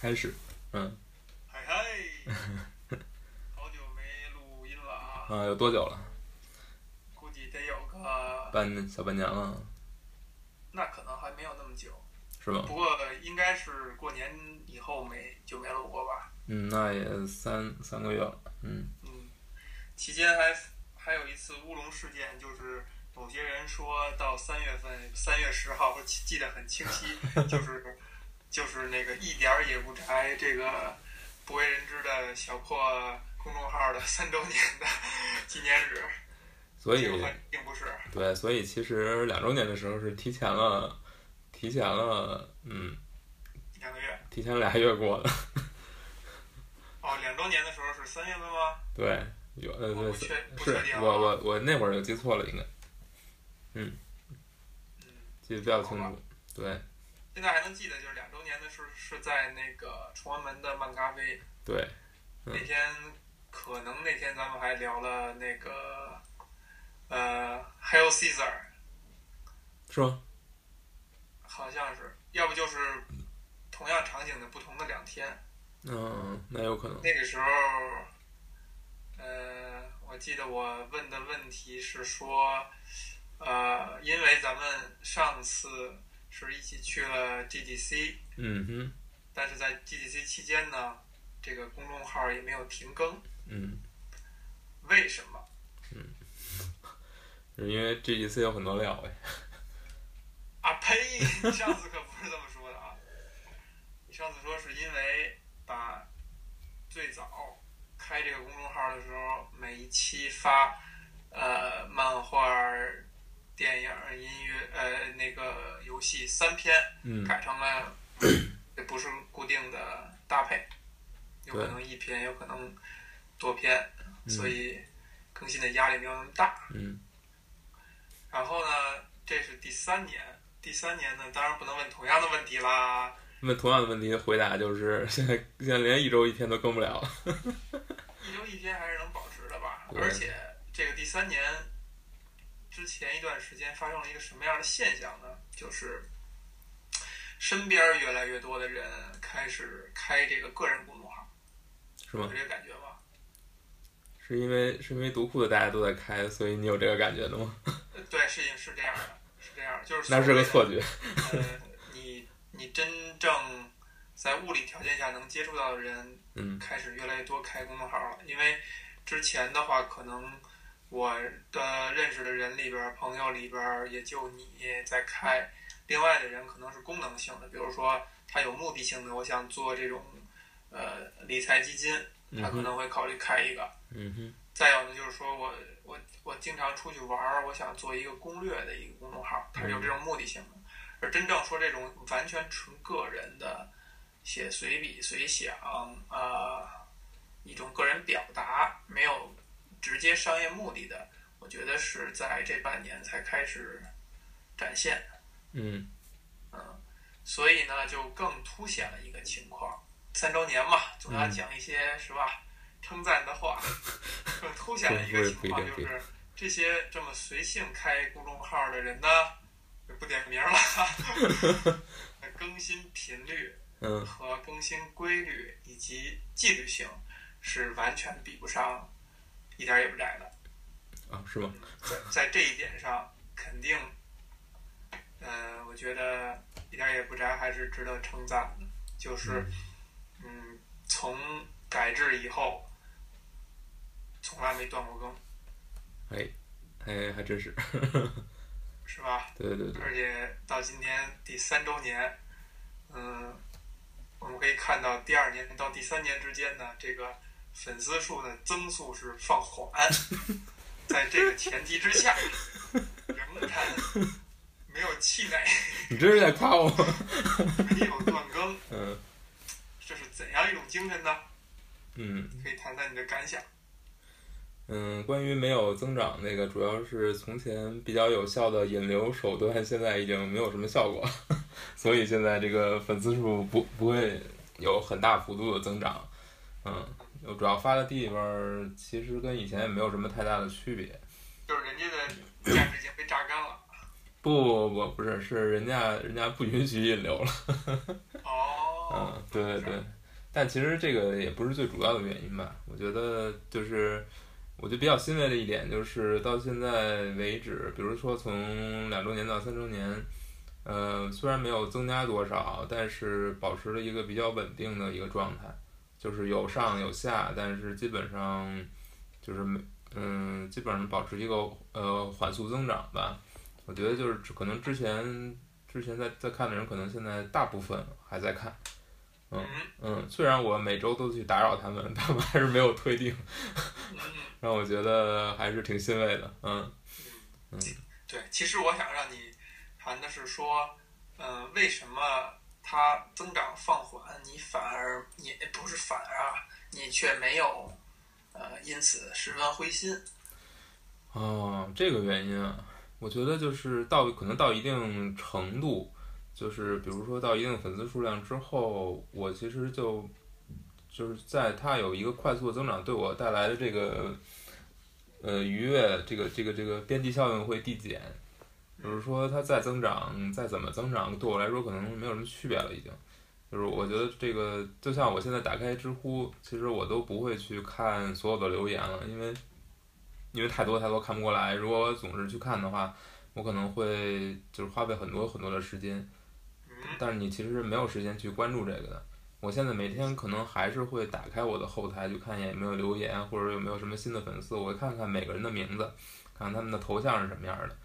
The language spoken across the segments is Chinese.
开始，嗯，嗨嗨，好久没录音了啊，啊，有多久了？估计得有个，半小半年了，那可能还没有那么久，是吧？不过应该是过年以后没就没录过吧。嗯，那也三三个月了，嗯，嗯，期间还还有一次乌龙事件，就是某些人说到三月份，三月十号，我记记得很清晰，就是就是那个一点儿也不宅这个不为人知的小破公众号的三周年的纪念日，所以并不是。对，所以其实两周年的时候是提前了，提前了，嗯，两个月提前俩月过的，哦，两周年的时候是三月份吗？对，有呃确不是我我我那会儿就记错了，应该嗯，记得比较清楚，对现在还能记得，就是两周年的是是在那个崇文门的漫咖啡对，嗯那天，可能那天咱们还聊了那个呃 Hail Caesar，是吗？好像是，要不就是同样场景的不同的两天。嗯，那有可能，那个时候，呃，我记得我问的问题是说，呃，因为咱们上次是一起去了 GDC，嗯哼，但是在 GDC 期间呢，这个公众号也没有停更，嗯，为什么？是因为 GDC 有很多料哎，啊呸！你上次可不是这么说的啊！你上次说是因为把最早开这个公众号的时候，每一期发呃漫画、电影、音乐呃那个游戏三篇，嗯，改成了也不是固定的搭配，有可能一篇，有可能多篇，所以更新的压力没有那么大。嗯，然后呢，这是第三年，第三年呢，当然不能问同样的问题啦。问同样的问题的回答就是现在现在连一周一天都更不了，一周一天还是能保持的吧。而且这个第三年之前一段时间发生了一个什么样的现象呢？就是身边越来越多的人开始开这个个人公众号，是吗？有这个感觉吗？是因为是因为读库的大家都在开，所以你有这个感觉的吗？呃对，是是这样的，是这样的，就是那是个错觉。觉。呃，你你真正在物理条件下能接触到的人，嗯开始越来越多开公众号了。因为之前的话，可能我的认识的人里边儿，朋友里边儿也就你在开，另外的人可能是功能性的，比如说他有目的性的，我想做这种呃理财基金，他可能会考虑开一个。嗯哼，再有呢，就是说我我我经常出去玩儿，我想做一个攻略的一个公众号，他是有这种目的性的。而真正说这种完全纯个人的写随笔随想，呃，一种个人表达，没有直接商业目的的，我觉得是在这半年才开始展现。嗯。所以呢，就更凸显了一个情况：三周年嘛，总要讲一些、是吧？称赞的话，更凸显了一个情况，就是这些这么随性开公众号的人呢，就不点名了，更新频率嗯。和更新规律以及纪律性是完全比不上一点儿也不窄的。啊，是吗？在在这一点上，肯定，呃，我觉得一点儿也不宅，还是值得称赞的。就是，嗯，从改制以后，从来没断过更，哎，哎还真是，是吧？对对对，而且到今天第三周年，嗯，我们可以看到第二年到第三年之间呢，这个粉丝数的增速是放缓，在这个前提之下，仍然没有气馁，你这是在夸我吗？没有断更，嗯这是怎样一种精神呢？嗯可以谈谈你的感想。嗯，关于没有增长那个，主要是从前比较有效的引流手段，现在已经没有什么效果，所以现在这个粉丝数不不会有很大幅度的增长。嗯，我主要发的地方其实跟以前也没有什么太大的区别。就是人家的价值已经被榨干了。不不不不是，是人家人家不允许引流了。哦，嗯，对对对。但其实这个也不是最主要的原因吧？我觉得就是，我觉得比较欣慰的一点就是，到现在为止，比如说从两周年到三周年，呃，虽然没有增加多少，但是保持了一个比较稳定的一个状态，就是有上有下，但是基本上就是没，嗯，基本上保持一个呃缓速增长吧。我觉得就是可能之前之前在在看的人，可能现在大部分还在看。嗯嗯，虽然我每周都去打扰他们，他们还是没有退订，让我觉得还是挺欣慰的。嗯嗯，对，其实我想让你谈的是说，嗯，为什么它增长放缓，你反而你不是反而啊，你却没有呃因此十分灰心？哦，这个原因啊，我觉得就是到可能到一定程度。就是比如说到一定粉丝数量之后，我其实就就是在它有一个快速增长对我带来的这个呃愉悦，这个这个这个边际效应会递减。就是说它再增长再怎么增长，对我来说可能没有什么区别了。已经就是我觉得这个就像我现在打开知乎，其实我都不会去看所有的留言了，因为因为太多太多看不过来。如果我总是去看的话，我可能会就是花费很多很多的时间。但是你其实是没有时间去关注这个的。我现在每天可能还是会打开我的后台，去看一眼有没有留言，或者有没有什么新的粉丝，我会看看每个人的名字，看看他们的头像是什么样的。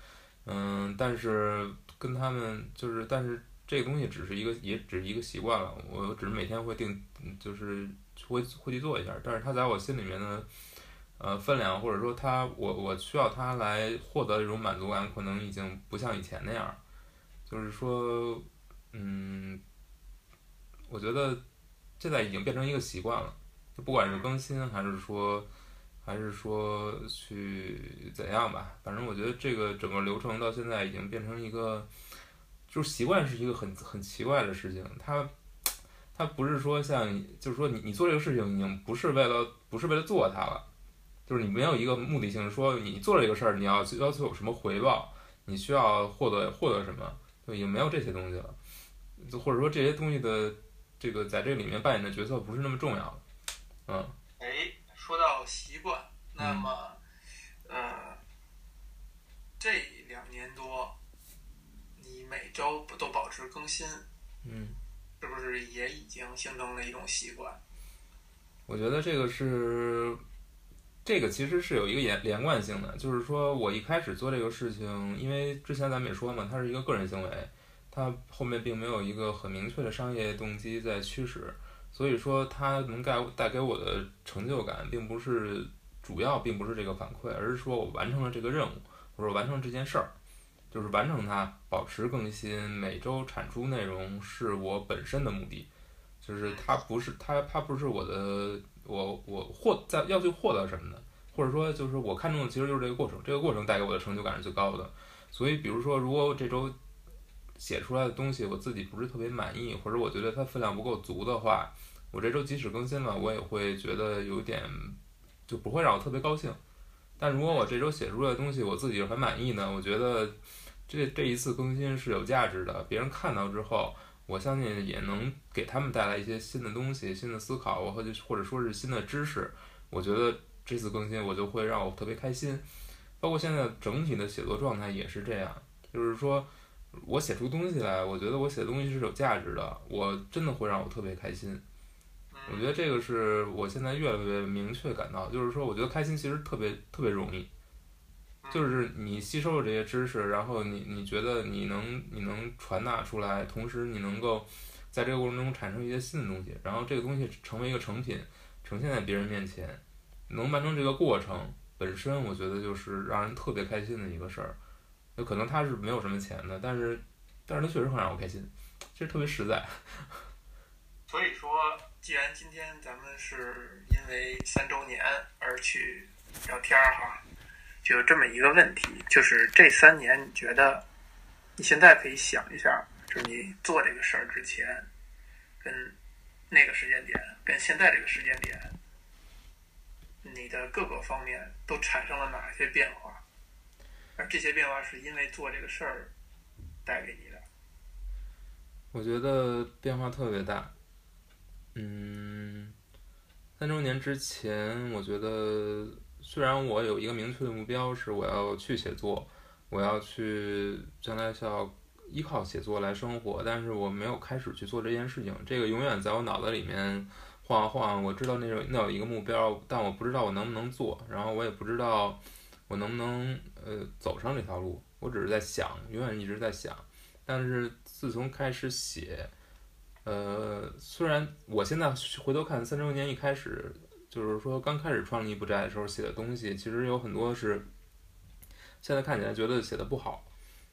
嗯，但是跟他们就是，但是这个东西只是一个，也只是一个习惯了。我只是每天会定，就是会会去做一下。但是它在我心里面的呃分量，或者说它，我我需要它来获得这种满足感，可能已经不像以前那样。就是说。嗯，我觉得现在已经变成一个习惯了，就不管是更新还是说，还是说去怎样吧，反正我觉得这个整个流程到现在已经变成一个，就是习惯是一个很很奇怪的事情，它它不是说像，就是说你你做这个事情已经不是为了不是为了做它了，就是你没有一个目的性，说你做了这个事儿你要要求有什么回报，你需要获得获得什么，就已经没有这些东西了。就或者说这些东西的这个在这里面扮演的角色不是那么重要了，嗯。哎，说到习，那么，呃，这两年多，你每周不都保持更新？嗯。是不是也已经形成了一种习惯？我觉得这个是，这个其实是有一个连连贯性的，就是说我一开始做这个事情，因为之前咱们也说嘛，它是一个个人行为。它后面并没有一个很明确的商业动机在驱使，所以说它能带带给我的成就感，并不是主要，并不是这个反馈，而是说我完成了这个任务，或者完成这件事儿，就是完成它，保持更新，每周产出内容是我本身的目的，就是它不是它它不是我的我我获在要去获得什么的，或者说就是我看中的其实就是这个过程，这个过程带给我的成就感是最高的，所以比如说如果我这周。写出来的东西我自己不是特别满意，或者我觉得它分量不够足的话，我这周即使更新了，我也会觉得有点就不会让我特别高兴。但如果我这周写出来的东西我自己很满意呢，我觉得这这一次更新是有价值的。别人看到之后，我相信也能给他们带来一些新的东西、新的思考，或者或者说是新的知识。我觉得这次更新我就会让我特别开心。包括现在整体的写作状态也是这样，就是说。我写出东西来，我觉得我写的东西是有价值的，我真的会让我特别开心。我觉得这个是我现在越来越明确感到，就是说，我觉得开心其实特别特别容易，就是你吸收了这些知识，然后你你觉得你能你能传达出来，同时你能够在这个过程中产生一些新的东西，然后这个东西成为一个成品，呈现在别人面前，能完成这个过程本身，我觉得就是让人特别开心的一个事儿。有可能他是没有什么钱的，但是，但是他确实很让我开心，其实特别实在。所以说，既然今天咱们是因为三周年而去聊天儿哈，就有这么一个问题，就是这三年你觉得，你现在可以想一下，就是你做这个事儿之前，跟那个时间点，跟现在这个时间点，你的各个方面都产生了哪些变化？而这些变化是因为做这个事儿带给你的。我觉得变化特别大，嗯，三周年之前，我觉得虽然我有一个明确的目标是我要去写作，我要去将来是要依靠写作来生活，但是我没有开始去做这件事情。这个永远在我脑子里面晃晃。我知道那种那有一个目标，但我不知道我能不能做，然后我也不知道我能不能呃走上这条路。我只是在想，永远一直在想。但是自从开始写。呃，虽然我现在回头看三周年一开始，就是说刚开始创立不宅的时候写的东西，其实有很多是现在看起来觉得写的不好，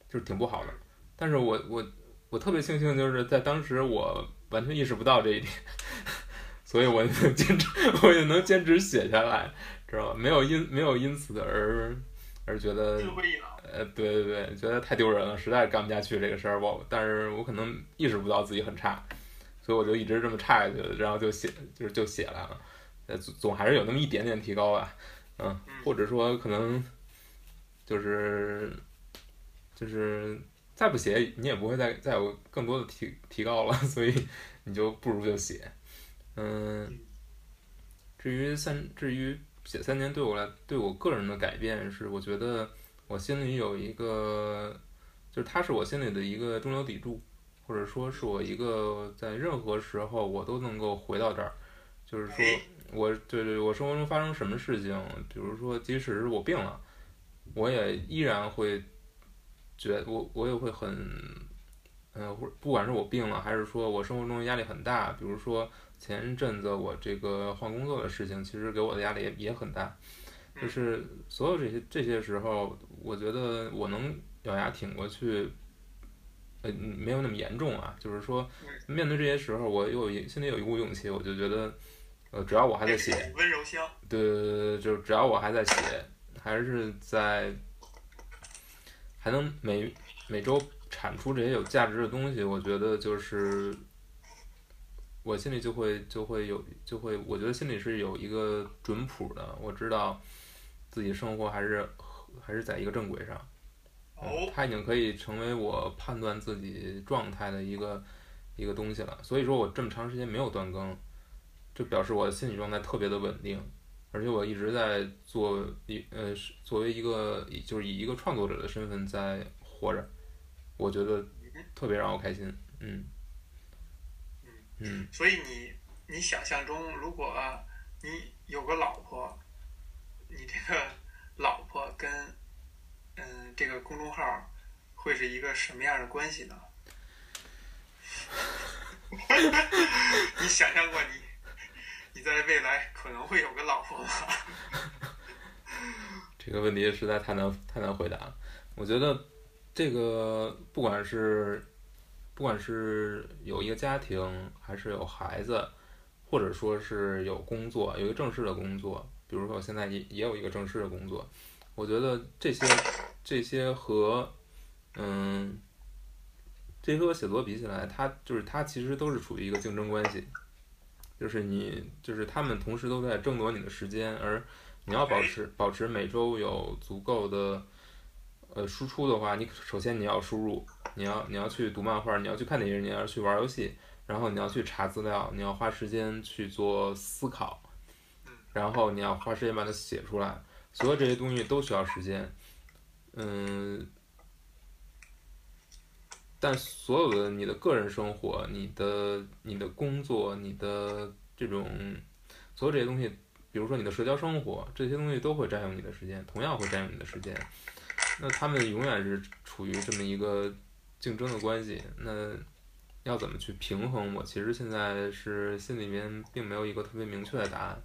就是挺不好的。但是我我我特别庆幸，就是在当时我完全意识不到这一点，所以我能坚持，我也能坚持写下来，知道吧？没有因没有因此而而觉得呃，对对对，觉得太丢人了，实在干不下去这个事儿。我但是我可能意识不到自己很差。所以我就一直这么差下去，然后就写，就是就写来了，呃，总总还是有那么一点点提高吧，嗯，或者说可能就是就是再不写，你也不会再再有更多的提提高了，所以你就不如就写，嗯，至于三至于写三年对我来对我个人的改变是，我觉得我心里有一个，就是它是我心里的一个中流砥柱。或者说是我一个在任何时候我都能够回到这儿，就是说，我对对，我生活中发生什么事情，比如说，即使是我病了，我也依然会觉我我也会很，嗯，或不管是我病了，还是说我生活中压力很大，比如说前阵子我这个换工作的事情，其实给我的压力也也很大，就是所有这些这些时候，我觉得我能咬牙挺过去。呃，没有那么严重啊，就是说，面对这些时候，我有心里有一股勇气，我就觉得，呃，只要我还在写，温柔乡，对对对对，就只要我还在写，还是在，还能每每周产出这些有价值的东西，我觉得就是，我心里就会就会有就会，我觉得心里是有一个准谱的，我知道自己生活还是还是在一个正轨上。它已经可以成为我判断自己状态的一个一个东西了。所以说我这么长时间没有断更，就表示我的心理状态特别的稳定，而且我一直在做一呃，作为一个就是以一个创作者的身份在活着，我觉得特别让我开心。嗯嗯。所以你你想象中，如果你有个老婆，你这个老婆跟。嗯，这个公众号会是一个什么样的关系呢？你想象过你你在未来可能会有个老婆吗？这个问题实在太难太难回答了。我觉得这个不管是不管是有一个家庭，还是有孩子，或者说是有工作，有一个正式的工作，比如说我现在也也有一个正式的工作。我觉得这些这些和嗯，这些和写作比起来，它就是它其实都是处于一个竞争关系，就是你就是他们同时都在争夺你的时间，而你要保持保持每周有足够的呃输出的话，你首先你要输入，你要你要去读漫画，你要去看电影，你要去玩游戏，然后你要去查资料，你要花时间去做思考，然后你要花时间把它写出来。所有这些东西都需要时间，嗯，但所有的你的个人生活、你的你的工作、你的这种所有这些东西，比如说你的社交生活，这些东西都会占用你的时间，同样会占用你的时间。那他们永远是处于这么一个竞争的关系。那要怎么去平衡？我其实现在是心里面并没有一个特别明确的答案。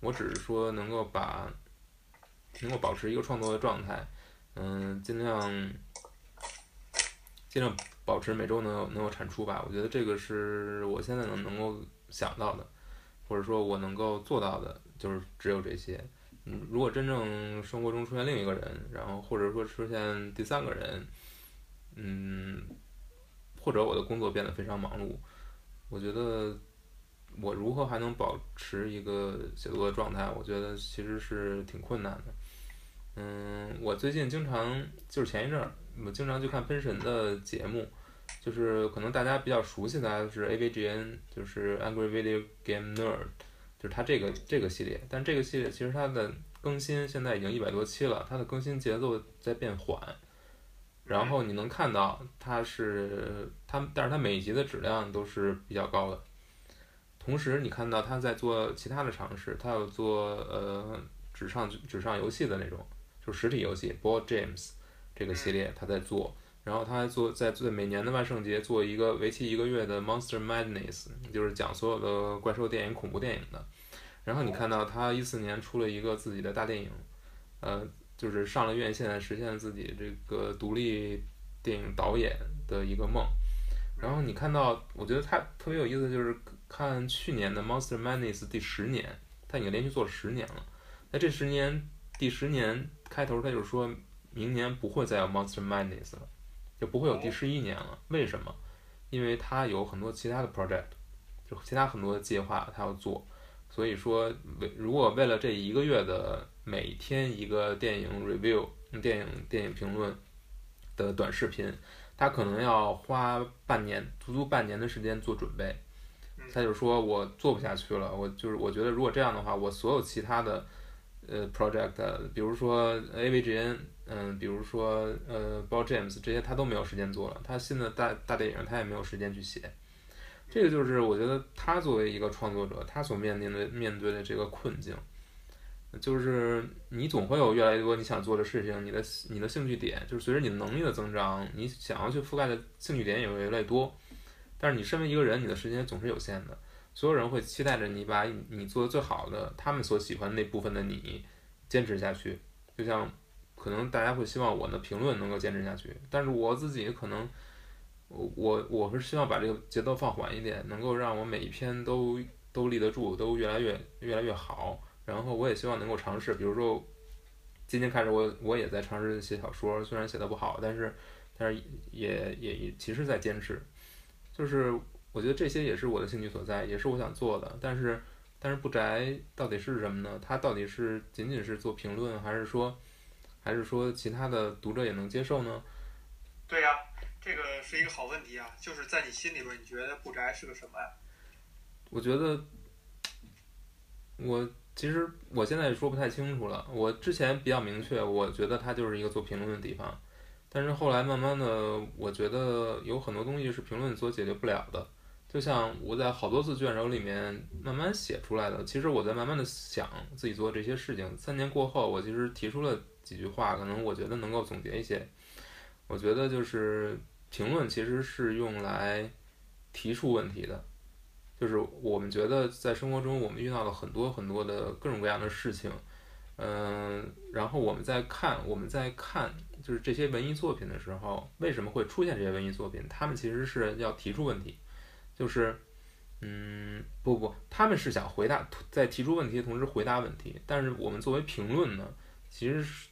我只是说能够把。能够保持一个创作的状态，嗯，尽量尽量保持每周能有能有产出吧。我觉得这个是我现在能能够想到的，或者说我能够做到的，就是只有这些。嗯，如果真正生活中出现另一个人，然后或者说出现第三个人，嗯，或者我的工作变得非常忙碌，我觉得。我如何还能保持一个写作的状态？我觉得其实是挺困难的。嗯，我最近经常就是前一阵儿，我经常去看《分神》的节目，就是可能大家比较熟悉的是 AVGN，就是 Angry Video Game Nerd，就是它这个这个系列。但这个系列其实它的更新现在已经一百多期了，它的更新节奏在变缓。然后你能看到它是它，但是它每一集的质量都是比较高的。同时，你看到他在做其他的尝试，他有做呃纸上纸上游戏的那种，就实体游戏 Board Games 这个系列他在做，然后他还做在做每年的万圣节做一个为期一个月的 Monster Madness，就是讲所有的怪兽电影、恐怖电影的。然后你看到他一四年出了一个自己的大电影，呃，就是上了院线，实现自己这个独立电影导演的一个梦。然后你看到，我觉得他特别有意思，就是。看去年的《Monster Madness》第十年，他已经连续做了十年了。在这十年第十年开头，他就说明年不会再有《Monster Madness》了，就不会有第十一年了。为什么？因为他有很多其他的 project，就其他很多的计划他要做。所以说，为如果为了这一个月的每天一个电影 review、电影电影评论的短视频，他可能要花半年，足足半年的时间做准备。他就说：“我做不下去了，我就是我觉得如果这样的话，我所有其他的呃 project，比如说 AVGN，嗯，比如说呃 b o l James 这些，他都没有时间做了。他新的大大电影，他也没有时间去写。这个就是我觉得他作为一个创作者，他所面临的面对的这个困境，就是你总会有越来越多你想做的事情，你的你的兴趣点，就是随着你能力的增长，你想要去覆盖的兴趣点也会越来越多。”但是你身为一个人，你的时间总是有限的。所有人会期待着你把你做的最好的，他们所喜欢那部分的你坚持下去。就像可能大家会希望我的评论能够坚持下去，但是我自己可能我我是希望把这个节奏放缓一点，能够让我每一篇都都立得住，都越来越越来越好。然后我也希望能够尝试，比如说今天开始我我也在尝试写小说，虽然写的不好，但是但是也也也其实在坚持。就是我觉得这些也是我的兴趣所在，也是我想做的。但是，但是不宅到底是什么呢？它到底是仅仅是做评论，还是说，还是说其他的读者也能接受呢？对呀，这个是一个好问题啊。就是在你心里边，你觉得不宅是个什么呀？我觉得，我其实我现在说不太清楚了。我之前比较明确，我觉得它就是一个做评论的地方。但是后来慢慢的，我觉得有很多东西是评论所解决不了的。就像我在好多次卷轴里面慢慢写出来的，其实我在慢慢的想自己做这些事情。三年过后，我其实提出了几句话，可能我觉得能够总结一些。我觉得就是评论其实是用来提出问题的，就是我们觉得在生活中我们遇到了很多很多的各种各样的事情。嗯，然后我们在看，我们在看，就是这些文艺作品的时候，为什么会出现这些文艺作品？他们其实是要提出问题，就是，嗯，不不，他们是想回答，在提出问题的同时回答问题。但是我们作为评论呢，其实是，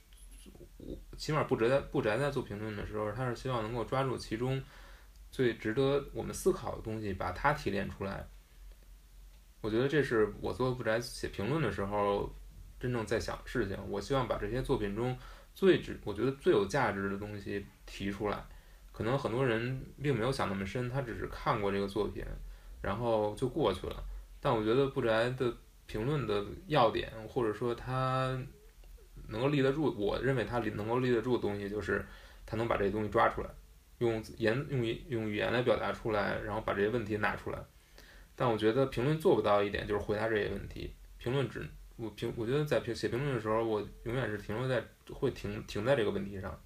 起码不宅在不宅在做评论的时候，他是希望能够抓住其中最值得我们思考的东西，把它提炼出来。我觉得这是我做不宅写评论的时候。真正在想的事情，我希望把这些作品中最值，我觉得最有价值的东西提出来。可能很多人并没有想那么深，他只是看过这个作品，然后就过去了。但我觉得不宅的评论的要点，或者说他能够立得住，我认为他能够立得住的东西，就是他能把这些东西抓出来，用言用用语言来表达出来，然后把这些问题拿出来。但我觉得评论做不到一点，就是回答这些问题。评论只。我评，我觉得在评写评论的时候，我永远是停留在会停停在这个问题上。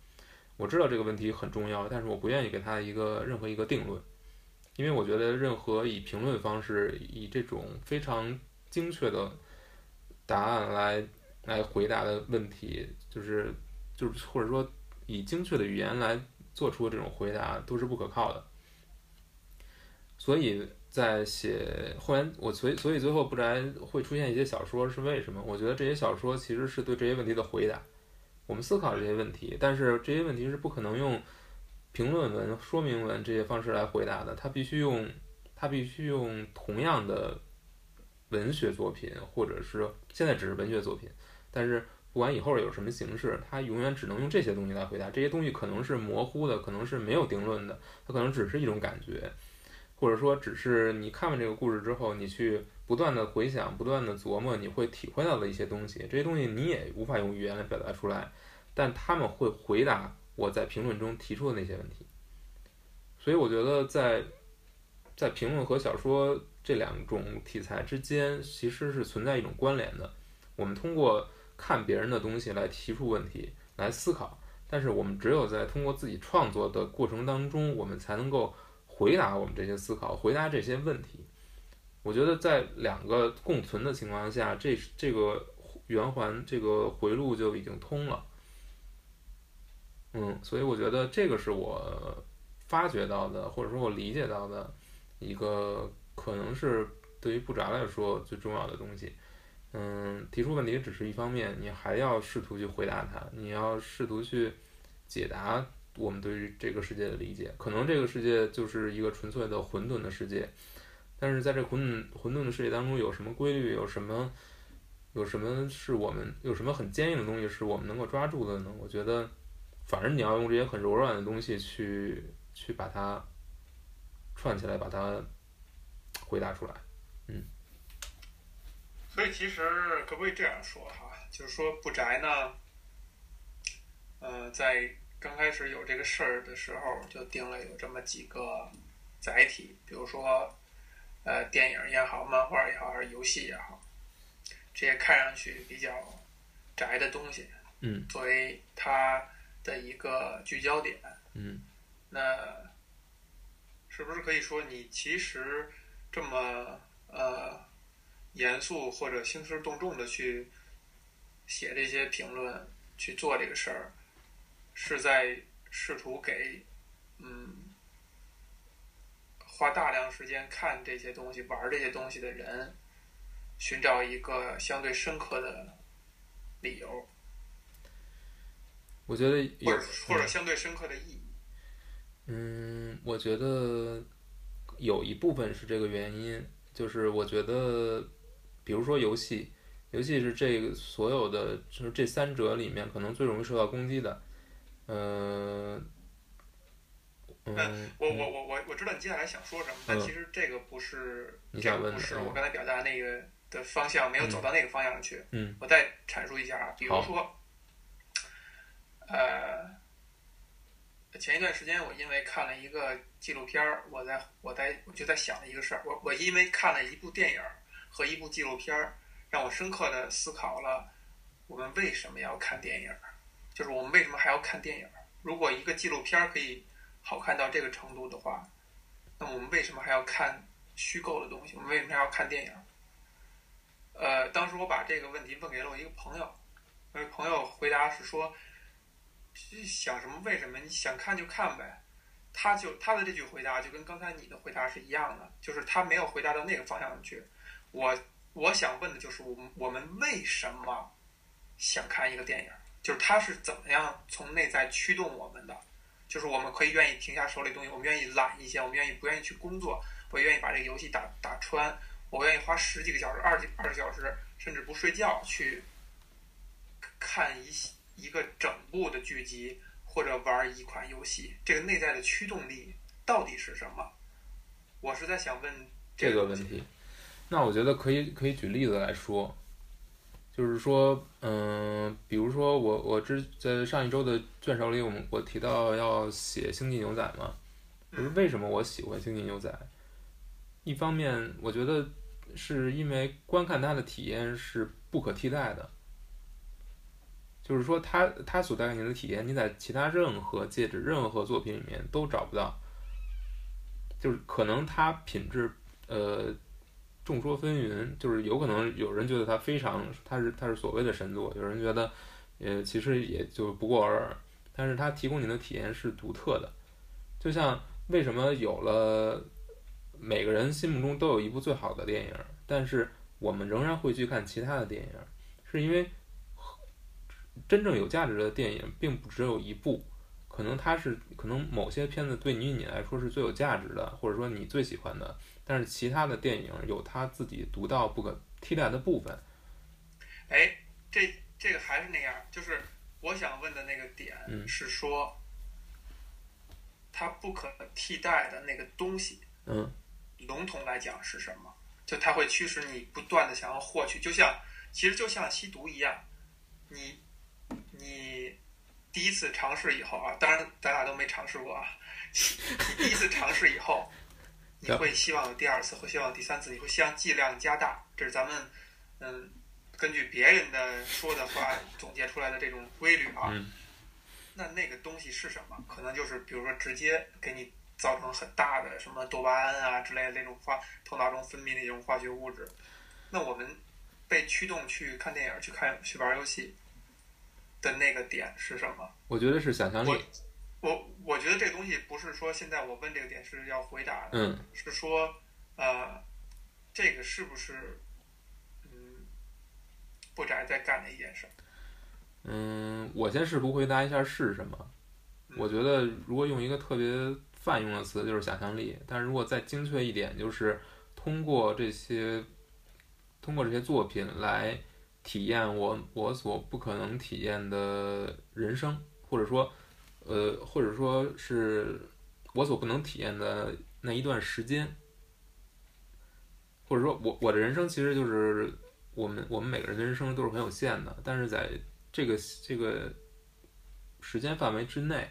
我知道这个问题很重要，但是我不愿意给他一个任何一个定论，因为我觉得任何以评论方式，以这种非常精确的答案来来回答的问题，就是就是或者说以精确的语言来做出这种回答，都是不可靠的。所以。在写后来，我所以所以最后不然会出现一些小说是为什么？我觉得这些小说其实是对这些问题的回答。我们思考这些问题，但是这些问题是不可能用评论文、说明文这些方式来回答的。它必须用，它必须用同样的文学作品，或者是现在只是文学作品，但是不管以后有什么形式，它永远只能用这些东西来回答。这些东西可能是模糊的，可能是没有定论的，它可能只是一种感觉，或者说只是你看完这个故事之后，你去不断的回想、不断的琢磨，你会体会到的一些东西。这些东西你也无法用语言来表达出来，但他们会回答我在评论中提出的那些问题。所以我觉得在在评论和小说这两种题材之间，其实是存在一种关联的。我们通过看别人的东西来提出问题，来思考，但是我们只有在通过自己创作的过程当中，我们才能够回答我们这些思考，回答这些问题。我觉得在两个共存的情况下，这这个圆环这个回路就已经通了。嗯，所以我觉得这个是我发掘到的，或者说我理解到的一个可能是对于不宅来说最重要的东西。嗯，提出问题只是一方面，你还要试图去回答它，你要试图去解答我们对于这个世界的理解。可能这个世界就是一个纯粹的混沌的世界，但是在这混沌混沌的世界当中，有什么规律？有什么？有什么是我们有什么很坚硬的东西是我们能够抓住的呢？我觉得，反正你要用这些很柔软的东西去去把它串起来，把它回答出来。嗯。所以其实可不可以这样说哈？就是说不宅呢，呃，在刚开始有这个事儿的时候，就定了有这么几个载体，比如说呃电影也好，漫画也好，还是游戏也好，这些看上去比较宅的东西，嗯，作为它的一个聚焦点，嗯，那是不是可以说你其实这么呃？严肃或者兴师动众的去写这些评论，去做这个事儿，是在试图给嗯花大量时间看这些东西、玩这些东西的人寻找一个相对深刻的理由。我觉得或者或者相对深刻的意义。嗯，我觉得有一部分是这个原因，就是我觉得。比如说游戏，游戏是这个所有的就是这三者里面可能最容易受到攻击的，嗯，嗯，我我我我我知道你接下来想说什么，但其实这个不是，这个不是我刚才表达那个的方向，没有走到那个方向上去。嗯，我再阐述一下啊，比如说，呃，前一段时间我因为看了一个纪录片儿，我在我在我就在想一个事儿，我我因为看了一部电影。和一部纪录片儿，让我深刻的思考了我们为什么要看电影儿，就是我们为什么还要看电影儿？如果一个纪录片儿可以好看到这个程度的话，那我们为什么还要看虚构的东西？我们为什么还要看电影？呃，当时我把这个问题问给了我一个朋友，我朋友回答是说：想什么？为什么？你想看就看呗。他就他的这句回答就跟刚才你的回答是一样的，就是他没有回答到那个方向去。我我想问的就是我们我们为什么想看一个电影？就是它是怎么样从内在驱动我们的？就是我们可以愿意停下手里东西，我们愿意懒一些，我们愿意不愿意去工作？我愿意把这个游戏打打穿，我愿意花十几个小时、二十二十小时，甚至不睡觉去看一一个整部的剧集，或者玩一款游戏。这个内在的驱动力到底是什么？我是在想问这个问题。那我觉得可以可以举例子来说，就是说，嗯，比如说我我之在上一周的卷首里，我们我提到要写《星际牛仔》嘛，就是为什么我喜欢《星际牛仔》？一方面，我觉得是因为观看它的体验是不可替代的，就是说，它它所带给你的体验，你在其他任何介质、任何作品里面都找不到，就是可能它品质，呃。众说纷纭，就是有可能有人觉得它非常，它是它是所谓的神作，有人觉得，呃，其实也就不过尔尔。但是它提供你的体验是独特的，就像为什么有了每个人心目中都有一部最好的电影，但是我们仍然会去看其他的电影，是因为真正有价值的电影并不只有一部，可能它是可能某些片子对于你来说是最有价值的，或者说你最喜欢的。但是其他的电影有它自己独到不可替代的部分。哎，这这个还是那样，就是我想问的那个点嗯是说，它不可替代的那个东西，嗯笼统来讲是什么？就它会驱使你不断的想要获取，就像其实就像吸毒一样，你你第一次尝试以后啊，当然咱俩都没尝试过啊，你第一次尝试以后，你会希望有第二次，会希望有第三次，你会希望剂量加大，这是咱们嗯根据别人的说的话总结出来的这种规律啊。嗯那那个东西是什么？可能就是比如说直接给你造成很大的什么多巴胺啊之类的那种化头脑中分泌的一种化学物质。那我们被驱动去看电影、去看去玩游戏的那个点是什么？我觉得是想象力。我我觉得这个东西不是说现在我问这个点是要回答的，嗯是说呃，这个是不是嗯不宅在干的一件事儿？嗯，我先试图回答一下是什么。嗯我觉得如果用一个特别泛用的词，就是想象力。但是如果再精确一点，就是通过这些通过这些作品来体验我我所不可能体验的人生，或者说呃，或者说是我所不能体验的那一段时间，或者说我我的人生其实就是我们我们每个人的人生都是很有限的，但是在这个这个时间范围之内，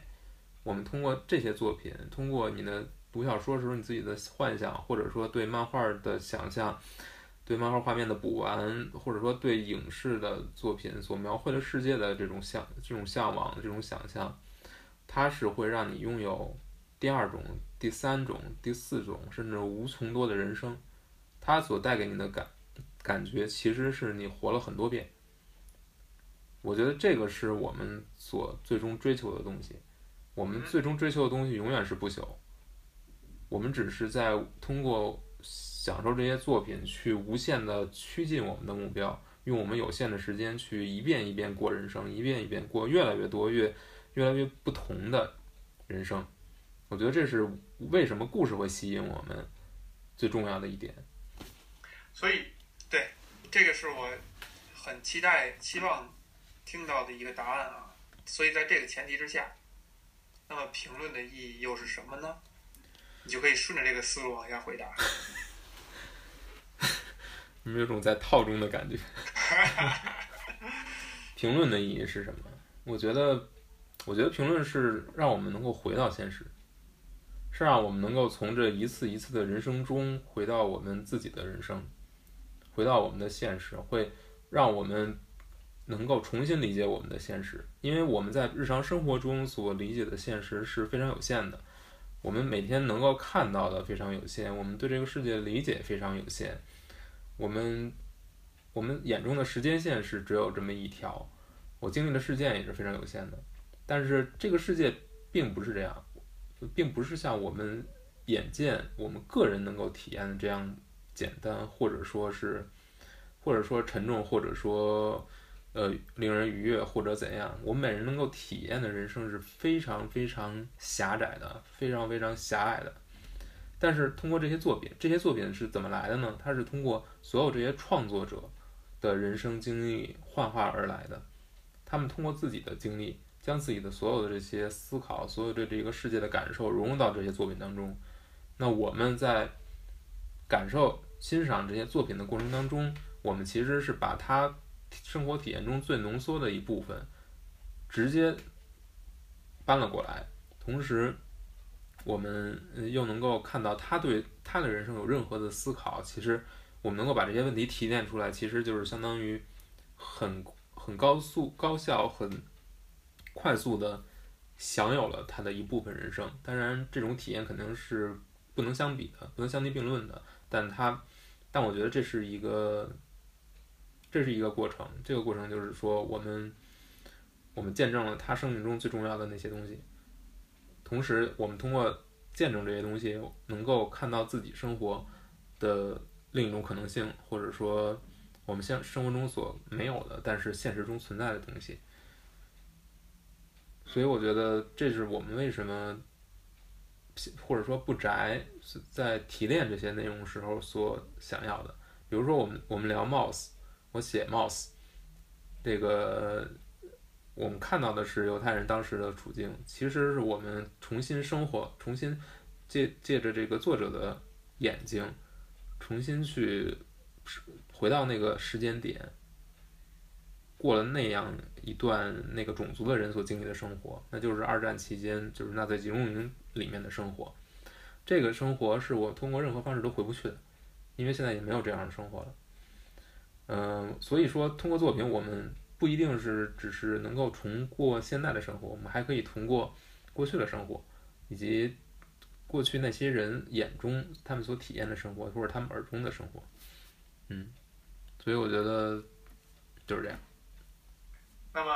我们通过这些作品，通过你的读小说时候你自己的幻想，或者说对漫画的想象，对漫画画面的补完，或者说对影视的作品所描绘的世界的这种向这种向往这种想象，它是会让你拥有第二种、第三种、第四种，甚至无穷多的人生。它所带给你的感感觉，其实是你活了很多遍。我觉得这个是我们所最终追求的东西。我们最终追求的东西永远是不朽。我们只是在通过享受这些作品，去无限的趋近我们的目标，用我们有限的时间去一遍一遍过人生，一遍一遍过越来越多、越越来越不同的人生。我觉得这是为什么故事会吸引我们最重要的一点。所以，对，这个是我很期待、期望听到的一个答案啊。所以，在这个前提之下，那么评论的意义又是什么呢？你就可以顺着这个思路往下回答。有没有种在套中的感觉？评论的意义是什么？我觉得，我觉得评论是让我们能够回到现实，是让我们能够从这一次一次的人生中回到我们自己的人生，回到我们的现实，会让我们能够重新理解我们的现实，因为我们在日常生活中所理解的现实是非常有限的，我们每天能够看到的非常有限，我们对这个世界的理解非常有限，我们我们眼中的时间线是只有这么一条，我经历的事件也是非常有限的，但是这个世界并不是这样，并不是像我们眼见我们个人能够体验的这样简单，或者说是，或者说沉重，或者说呃令人愉悦或者怎样，我们每人能够体验的人生是非常非常狭窄的，非常非常狭隘的。但是通过这些作品，这些作品是怎么来的呢？它是通过所有这些创作者的人生经历幻化而来的。他们通过自己的经历，将自己的所有的这些思考，所有对这个世界的感受融入到这些作品当中。那我们在感受、欣赏这些作品的过程当中，我们其实是把他生活体验中最浓缩的一部分，直接搬了过来，同时。我们又能够看到他对他的人生有任何的思考，其实我们能够把这些问题提炼出来，其实就是相当于很很高速、高效、很快速的享有了他的一部分人生。当然，这种体验肯定是不能相比的，不能相提并论的。但他，但我觉得这是一个，这是一个过程。这个过程就是说，我们我们见证了他生命中最重要的那些东西。同时，我们通过见证这些东西，能够看到自己生活的另一种可能性，或者说我们现生活中所没有的，但是现实中存在的东西。所以，我觉得这是我们为什么，或者说不宅在提炼这些内容时候所想要的。比如说，我们我们聊 Mouse，我写 Mouse，这个我们看到的是犹太人当时的处境，其实是我们重新生活，重新借借着这个作者的眼睛，重新去回到那个时间点，过了那样一段那个种族的人所经历的生活，那就是二战期间就是纳粹集中营里面的生活。这个生活是我通过任何方式都回不去的，因为现在也没有这样的生活了。嗯，所以说通过作品，我们不一定是只是能够重过现在的生活，我们还可以通过过去的生活，以及过去那些人眼中他们所体验的生活，或者他们耳中的生活。嗯，所以我觉得就是这样。那么，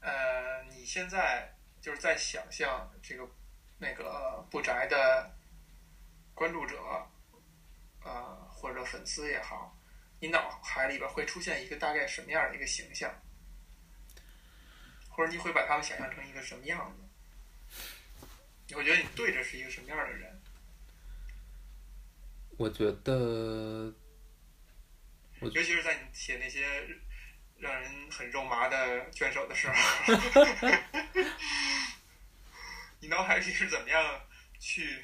呃，你现在就是在想象这个那个不宅的关注者，呃，或者粉丝也好。你脑海里边会出现一个大概什么样的一个形象，或者你会把他们想象成一个什么样子？你会觉得你对着是一个什么样的人？我觉得，尤其是在你写那些让人很肉麻的卷手的时候，你脑海里是怎么样去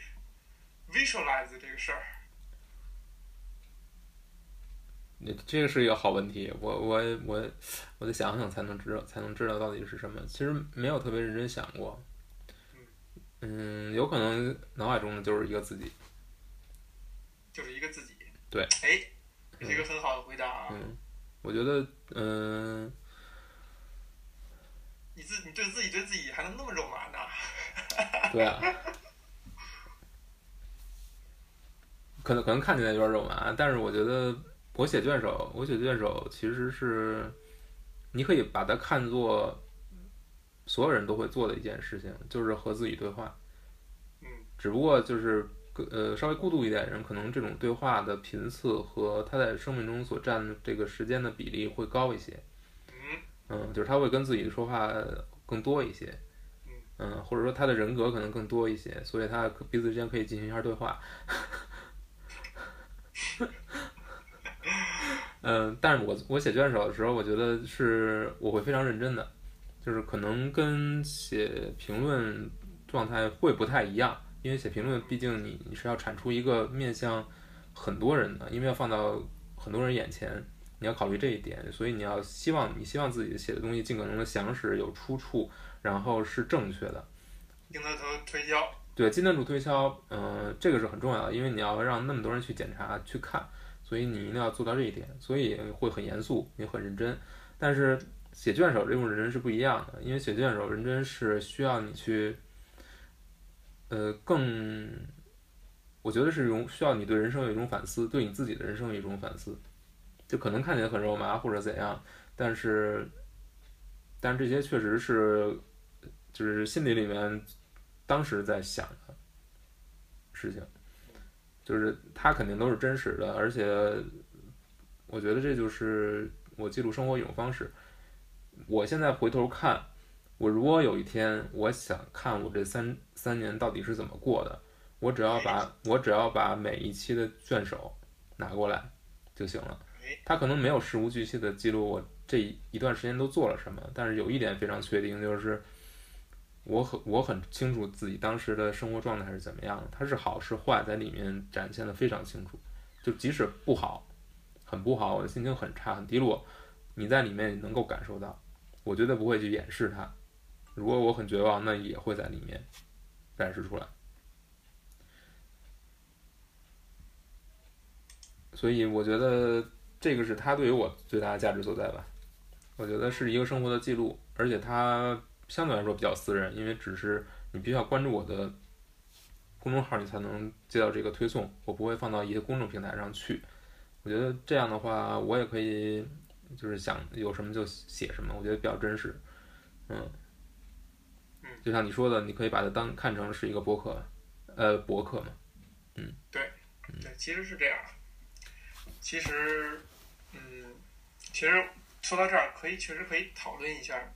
visualize 这个事儿？你这个是一个好问题，我我我我得想想才能知道，才能知道到底是什么。其实没有特别认真想过，嗯，有可能脑海中的就是一个自己，就是一个自己。对，哎，是一个很好的回答啊。嗯，我觉得，嗯，你自你对自己对自己还能那么肉麻呢？对啊，可能可能看起来有点肉麻，但是我觉得。我写卷首，我写卷首其实是，你可以把它看作所有人都会做的一件事情，就是和自己对话。嗯。只不过就是呃稍微孤独一点人，可能这种对话的频次和他在生命中所占这个时间的比例会高一些。嗯。嗯，就是他会跟自己说话更多一些。嗯。嗯，或者说他的人格可能更多一些，所以他彼此之间可以进行一下对话。嗯，但是我我写卷首的时候，我觉得是我会非常认真的，就是可能跟写评论状态会不太一样，因为写评论毕竟你你是要产出一个面向很多人的，因为要放到很多人眼前，你要考虑这一点，所以你要希望你希望自己写的东西尽可能的详实有出处，然后是正确的，经得住推敲。对，经得住推敲，嗯，这个是很重要的，因为你要让那么多人去检查去看。所以你一定要做到这一点，所以会很严肃，也很认真。但是写卷首这种认真是不一样的，因为写卷首认真是需要你去，呃，更，我觉得是一种需要你对人生有一种反思，对你自己的人生一种反思。就可能看起来很肉麻或者怎样，但是，但这些确实是，就是心里里面当时在想的事情。就是它肯定都是真实的，而且我觉得这就是我记录生活一种方式。我现在回头看，我如果有一天我想看我这三三年到底是怎么过的，我只要把我只要把每一期的卷首拿过来就行了。他可能没有事无巨细的记录我这一段时间都做了什么，但是有一点非常确定就是。我很我很清楚自己当时的生活状态是怎么样的，它是好是坏，在里面展现的非常清楚。就即使不好，很不好，我的心情很差很低落，你在里面能够感受到，我绝对不会去掩饰它。如果我很绝望，那也会在里面展示出来。所以我觉得这个是他对于我最大的价值所在吧。我觉得是一个生活的记录，而且它。相对来说比较私人，因为只是你必须要关注我的公众号，你才能接到这个推送。我不会放到一些公众平台上去。我觉得这样的话，我也可以就是想有什么就写什么，我觉得比较真实。嗯，就像你说的，你可以把它当看成是一个博客，呃，博客嘛。嗯，对，对，其实是这样。其实，嗯，其实说到这儿，可以确实可以讨论一下。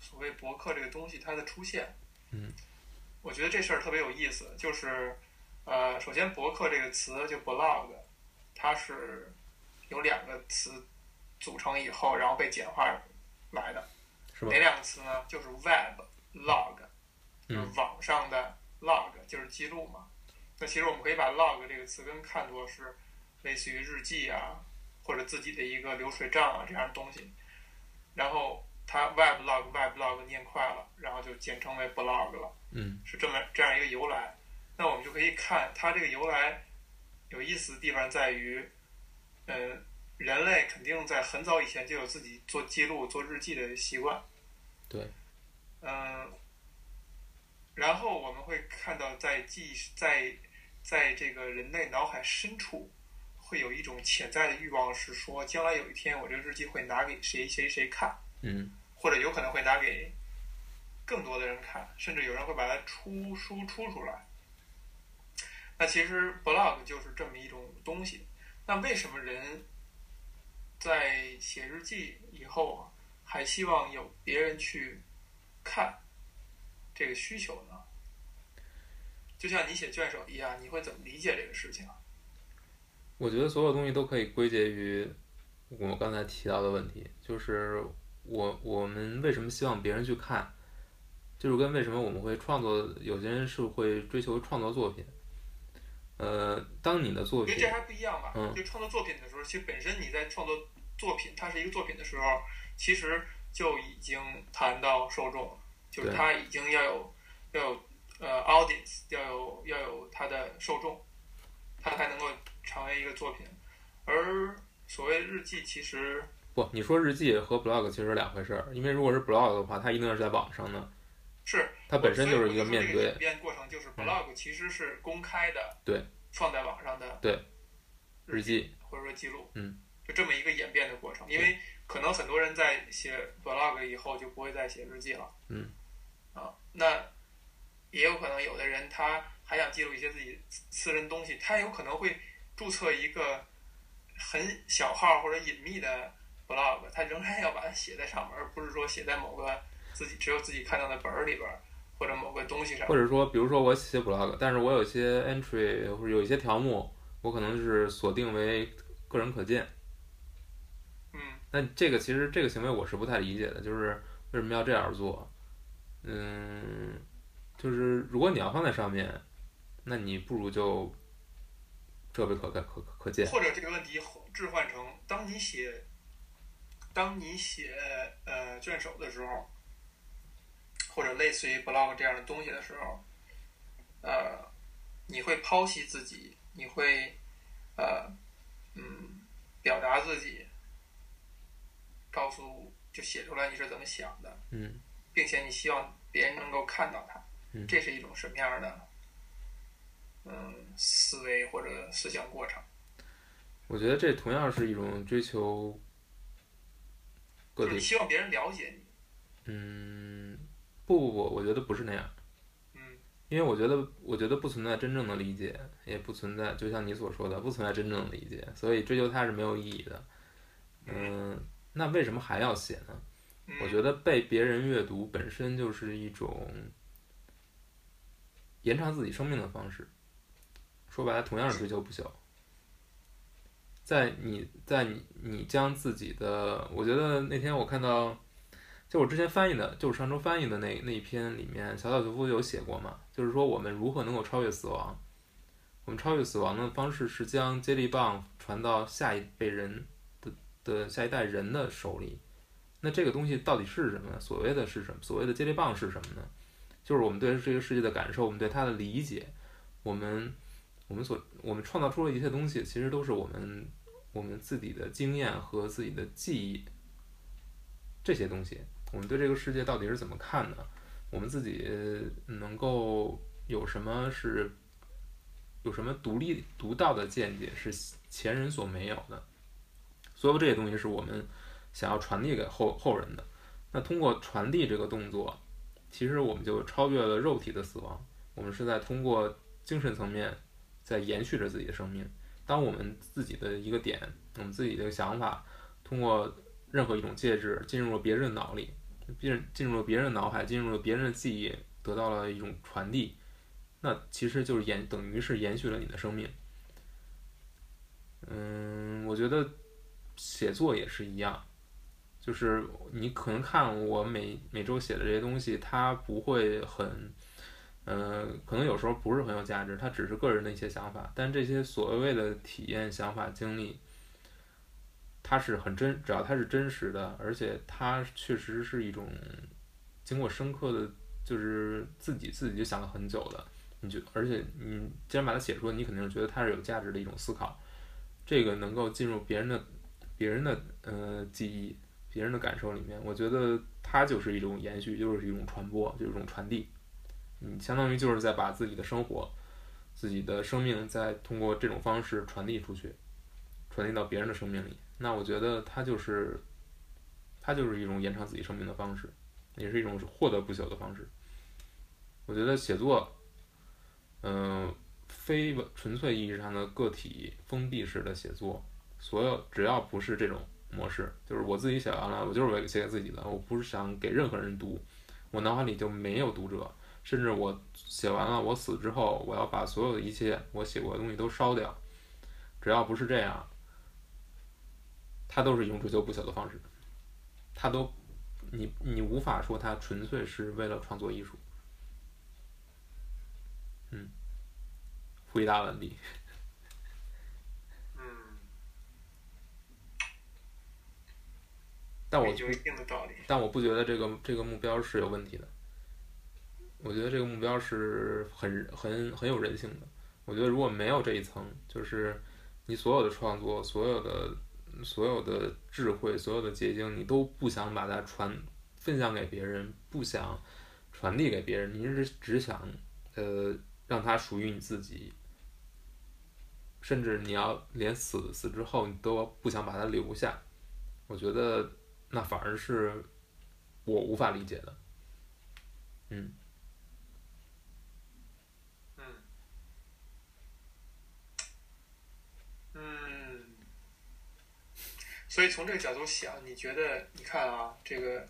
所谓博客这个东西，它的出现，嗯，我觉得这事儿特别有意思。就是，呃，首先博客这个词就 blog，它是有两个词组成以后，然后被简化来的。哪？两个词呢？就是 web log，就是嗯网上的 log，就是记录嘛。那其实我们可以把 log 这个词根看作是类似于日记啊，或者自己的一个流水账啊这样的东西。然后它 web log web log 念快了，然后就简称为 blog 了。嗯是这么这样一个由来。那我们就可以看它这个由来有意思的地方在于，嗯，人类肯定在很早以前就有自己做记录、做日记的习惯。对。嗯，然后我们会看到在记忆在在这个人类脑海深处。会有一种潜在的欲望，是说将来有一天我这个日记会拿给谁谁谁看，嗯或者有可能会拿给更多的人看，甚至有人会把它出书出出来。那其实 blog 就是这么一种东西。那为什么人在写日记以后啊，还希望有别人去看这个需求呢？就像你写卷首一样，你会怎么理解这个事情啊？我觉得所有东西都可以归结于我刚才提到的问题，就是我我们为什么希望别人去看，就是跟为什么我们会创作，有些人是会追求创作作品。呃，当你的作品因为这还不一样吧？嗯就创作作品的时候，其实本身你在创作作品，它是一个作品的时候，其实就已经谈到受众了，就是对。它已经要有要有呃 audience，要有要有他的受众，他才能够成为一个作品。而所谓日记，其实不，你说日记和 blog 其实是两回事儿，因为如果是 blog 的话，它一定是在网上的，是它本身就是一个面对演变过程，就是 blog 其实是公开的，对，放在网上的对。日日记，或者说记录，嗯，就这么一个演变的过程。因为可能很多人在写 blog 以后就不会再写日记了，嗯，啊，那也有可能有的人他还想记录一些自己私私人东西，他有可能会注册一个很小号或者隐秘的 blog，他仍然要把它写在上面，而不是说写在某个自己只有自己看到的本儿里边儿或者某个东西上或。者说，比如说我写 blog，但是我有一些 entry 或者有一些条目，我可能是锁定为个人可见。那这个其实这个行为我是不太理解的，就是为什么要这样做？嗯，就是如果你要放在上面，那你不如就设备可可可可见。或者这个问题置换成，当你写，当你写呃卷首的时候，或者类似于 blog 这样的东西的时候，呃，你会剖析自己，你会呃嗯表达自己，告诉就写出来你是怎么想的，嗯，并且你希望别人能够看到它，嗯这是一种什么样的嗯思维或者思想过程？我觉得这同样是一种追求个体就是。希望别人了解你，嗯，不不不，我觉得不是那样。嗯因为我觉得，我觉得不存在真正的理解，也不存在，就像你所说的，不存在真正的理解，所以追求它是没有意义的。嗯，那为什么还要写呢？嗯，我觉得被别人阅读本身就是一种延长自己生命的方式。说白了，同样是追求不朽。在你在你你将自己的，我觉得那天我看到，就我之前翻译的，就是上周翻译的那那一篇里面，小岛秀夫有写过嘛，就是说我们如何能够超越死亡。我们超越死亡的方式是将接力棒传到下一辈人的下一代人的手里。那这个东西到底是什么呢？所谓的是什么？所谓的接力棒是什么呢？就是我们对这个世界的感受，我们对它的理解，我们我们所我们创造出的一切东西，其实都是我们我们自己的经验和自己的记忆这些东西。我们对这个世界到底是怎么看的？我们自己能够有什么是有什么独立独到的见解是前人所没有的？所有这些东西是我们想要传递给后后人的。那通过传递这个动作，其实我们就超越了肉体的死亡，我们是在通过精神层面在延续着自己的生命。当我们自己的一个点，我们自己的想法，通过任何一种介质进入了别人的脑里，进进入了别人的脑海，进入了别人的记忆，得到了一种传递，那其实就是延等于是延续了你的生命。嗯，我觉得写作也是一样，就是你可能看我每每周写的这些东西，它不会很，呃，可能有时候不是很有价值，它只是个人的一些想法，但这些所谓的体验、想法、经历，它是很真，只要它是真实的，而且它确实是一种经过深刻的，就是自己自己就想了很久的，你就而且你既然把它写出来，你肯定是觉得它是有价值的一种思考。这个能够进入别人的、别人的呃记忆、别人的感受里面，我觉得它就是一种延续，就是一种传播，就是一种传递。你相当于就是在把自己的生活、自己的生命，再通过这种方式传递出去，传递到别人的生命里。那我觉得它就是，它就是一种延长自己生命的方式，也是一种获得不朽的方式。我觉得写作，嗯。非纯粹意义上的个体封闭式的写作，所有只要不是这种模式，就是我自己写完了，我就是为写给自己的，我不是想给任何人读，我脑海里就没有读者，甚至我写完了，我死之后，我要把所有的一切我写过的东西都烧掉，只要不是这样，它都是一种追求不朽的方式，它都，你你无法说它纯粹是为了创作艺术，嗯。回答完毕。嗯，但我有一定的道理。但我不觉得这个这个目标是有问题的。我觉得这个目标是很很很有人性的。我觉得如果没有这一层，就是你所有的创作、所有的所有的智慧、所有的结晶，你都不想把它传分享给别人，不想传递给别人，你是只想呃让它属于你自己。甚至你要连死死之后你都不想把它留下，我觉得那反而是我无法理解的。嗯。嗯。嗯。所以从这个角度想，你觉得？你看啊，这个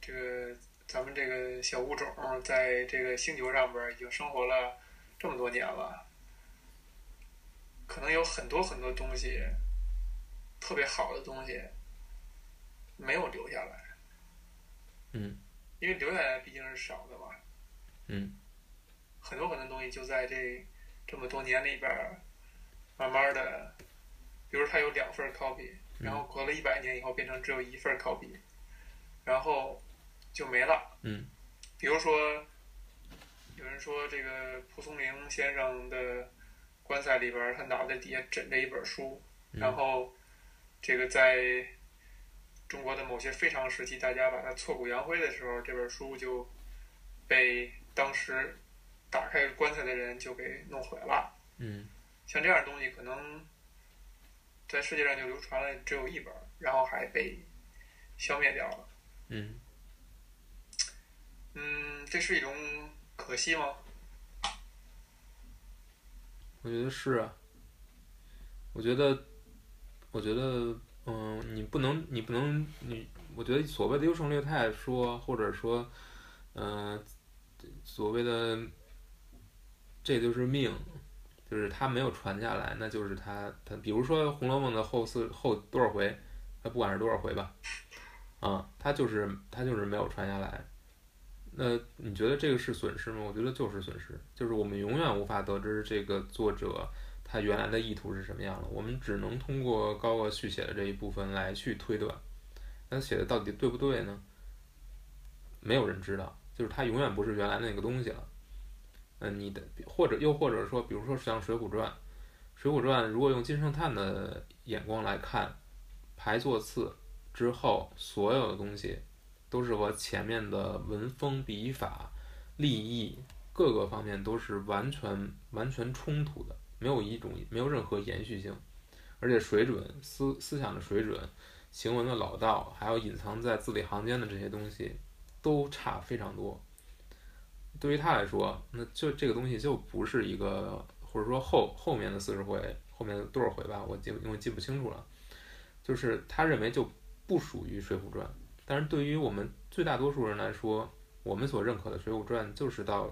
这个咱们这个小物种在这个星球上边已经生活了这么多年了。可能有很多很多东西，特别好的东西，没有留下来。嗯。因为留下来毕竟是少的嘛。嗯。很多很多东西就在这这么多年里边，慢慢的，比如他有两份 copy，然后隔了一百年以后变成只有一份 copy，然后就没了。嗯。比如说，有人说这个蒲松龄先生的。棺材里边，他脑袋底下枕着一本书，然后这个在中国的某些非常时期，大家把它挫骨扬灰的时候，这本书就被当时打开棺材的人就给弄毁了。嗯，像这样的东西，可能在世界上就流传了只有一本，然后还被消灭掉了。嗯，嗯，这是一种可惜吗？我觉得是啊，我觉得，我觉得，嗯，你不能，你不能，你，我觉得所谓的优胜劣汰说，或者说，嗯，所谓的，这就是命，就是他没有传下来，那就是他，他，比如说《红楼梦》的后四后多少回，他不管是多少回吧，啊，他就是他就是没有传下来。那你觉得这个是损失吗？我觉得就是损失，就是我们永远无法得知这个作者他原来的意图是什么样的，我们只能通过高鹗续写的这一部分来去推断，他写的到底对不对呢？没有人知道，就是他永远不是原来那个东西了。嗯，你的或者又或者说，比如说像《水浒传》，《水浒传》如果用金圣叹的眼光来看，排座次之后所有的东西。都是和前面的文风、笔法、立意各个方面都是完全完全冲突的，没有一种没有任何延续性，而且水准思思想的水准、行文的老道，还有隐藏在字里行间的这些东西，都差非常多。对于他来说，那就这个东西就不是一个，或者说后后面的四十回，后面多少回吧，我记因为记不清楚了，就是他认为就不属于《水浒传》。但是对于我们最大多数人来说，我们所认可的《水浒传》就是到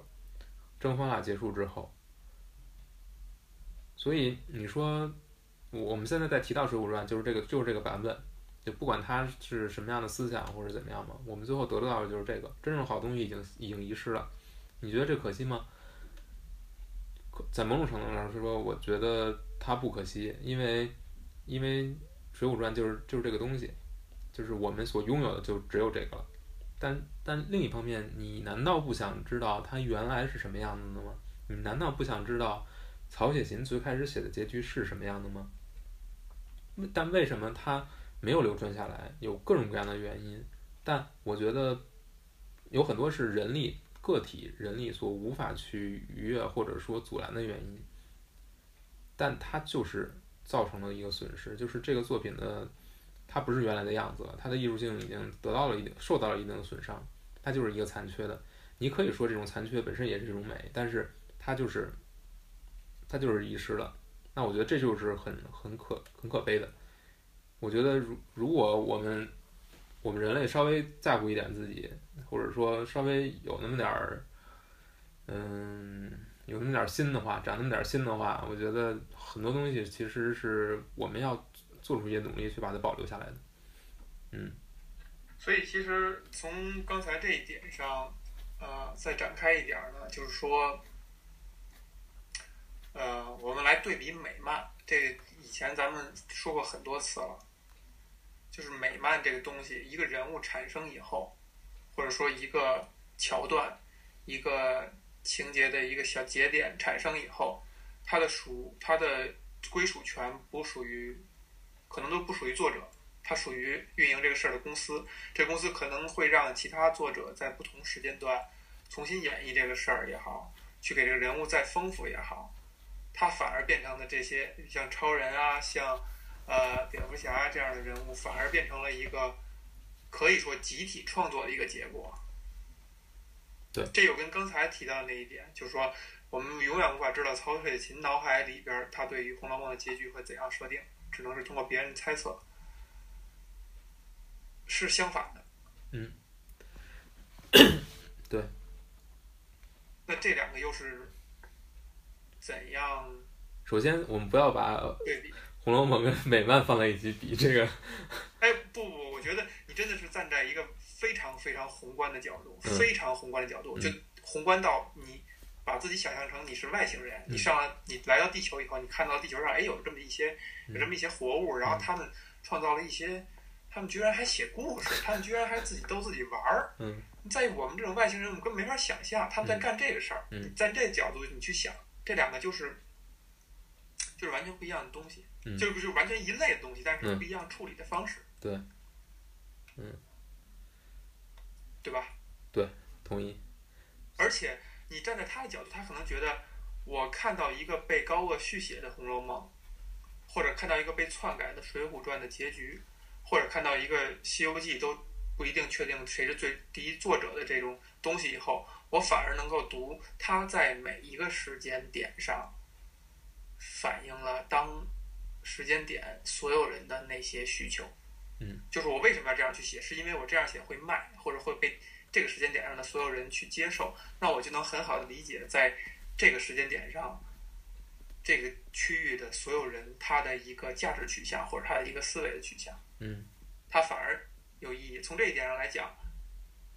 征方腊结束之后。所以你说，我们现在在提到《水浒传》，就是这个就是这个版本，就不管它是什么样的思想或者怎么样嘛，我们最后得到的就是这个真正好东西已经已经遗失了。你觉得这可惜吗？在某种程度上是说，我觉得它不可惜，因为因为《水浒传》就是就是这个东西，就是我们所拥有的就只有这个了。但但另一方面，你难道不想知道它原来是什么样子的吗？你难道不想知道曹雪芹最开始写的结局是什么样的吗？但为什么它没有流传下来？有各种各样的原因，但我觉得有很多是人力。个体人力所无法去逾越或者说阻拦的原因，但它就是造成了一个损失，就是这个作品的它不是原来的样子了，它的艺术性已经得到了一定受到了一定的损伤，它就是一个残缺的。你可以说这种残缺本身也是一种美，但是它就是它就是遗失了。那我觉得这就是很很可很可悲的。我觉得如如果我们我们人类稍微在乎一点自己。或者说稍微有那么点儿，嗯，有那么点儿心的话，长那么点儿心的话，我觉得很多东西其实是我们要做出一些努力去把它保留下来的，嗯。所以其实从刚才这一点上，呃，再展开一点呢，就是说，呃，我们来对比美漫，这以前咱们说过很多次了，就是美漫这个东西，一个人物产生以后。或者说一个桥段、一个情节的一个小节点产生以后，它的属它的归属权不属于，可能都不属于作者，它属于运营这个事儿的公司。这公司可能会让其他作者在不同时间段重新演绎这个事儿也好，去给这个人物再丰富也好，它反而变成了这些像超人啊、像呃蝙蝠侠这样的人物，反而变成了一个。可以说集体创作的一个结果。对，这又跟刚才提到的那一点，就是说，我们永远无法知道曹雪芹脑海里边他对于《红楼梦》的结局会怎样设定，只能是通过别人猜测，是相反的。嗯，对。那这两个又是怎样？首先，我们不要把对比《红楼梦》跟美漫放在一起比，这个。哎，不不，我觉得。你真的是站在一个非常非常宏观的角度，非常宏观的角度，就宏观到你把自己想象成你是外星人，你上了你来到地球以后，你看到地球上哎有这么一些有这么一些活物，然后他们创造了一些，他们居然还写故事，他们居然还自己逗自己玩儿。嗯，在我们这种外星人，我们根本没法想象他们在干这个事儿。嗯，在这角度你去想，这两个就是就是完全不一样的东西，就是就是完全一类的东西，但是不一样处理的方式。对。嗯，对吧？对，同意。而且你站在他的角度，他可能觉得，我看到一个被高鹗续写的《红楼梦》，或者看到一个被篡改的《水浒传》的结局，或者看到一个《西游记》都不一定确定谁是最第一作者的这种东西以后，我反而能够读他在每一个时间点上反映了当时间点所有人的那些需求。嗯，就是我为什么要这样去写，是因为我这样写会卖，或者会被这个时间点上的所有人去接受，那我就能很好的理解在这个时间点上，这个区域的所有人他的一个价值取向或者他的一个思维的取向。嗯，他反而有意义。从这一点上来讲，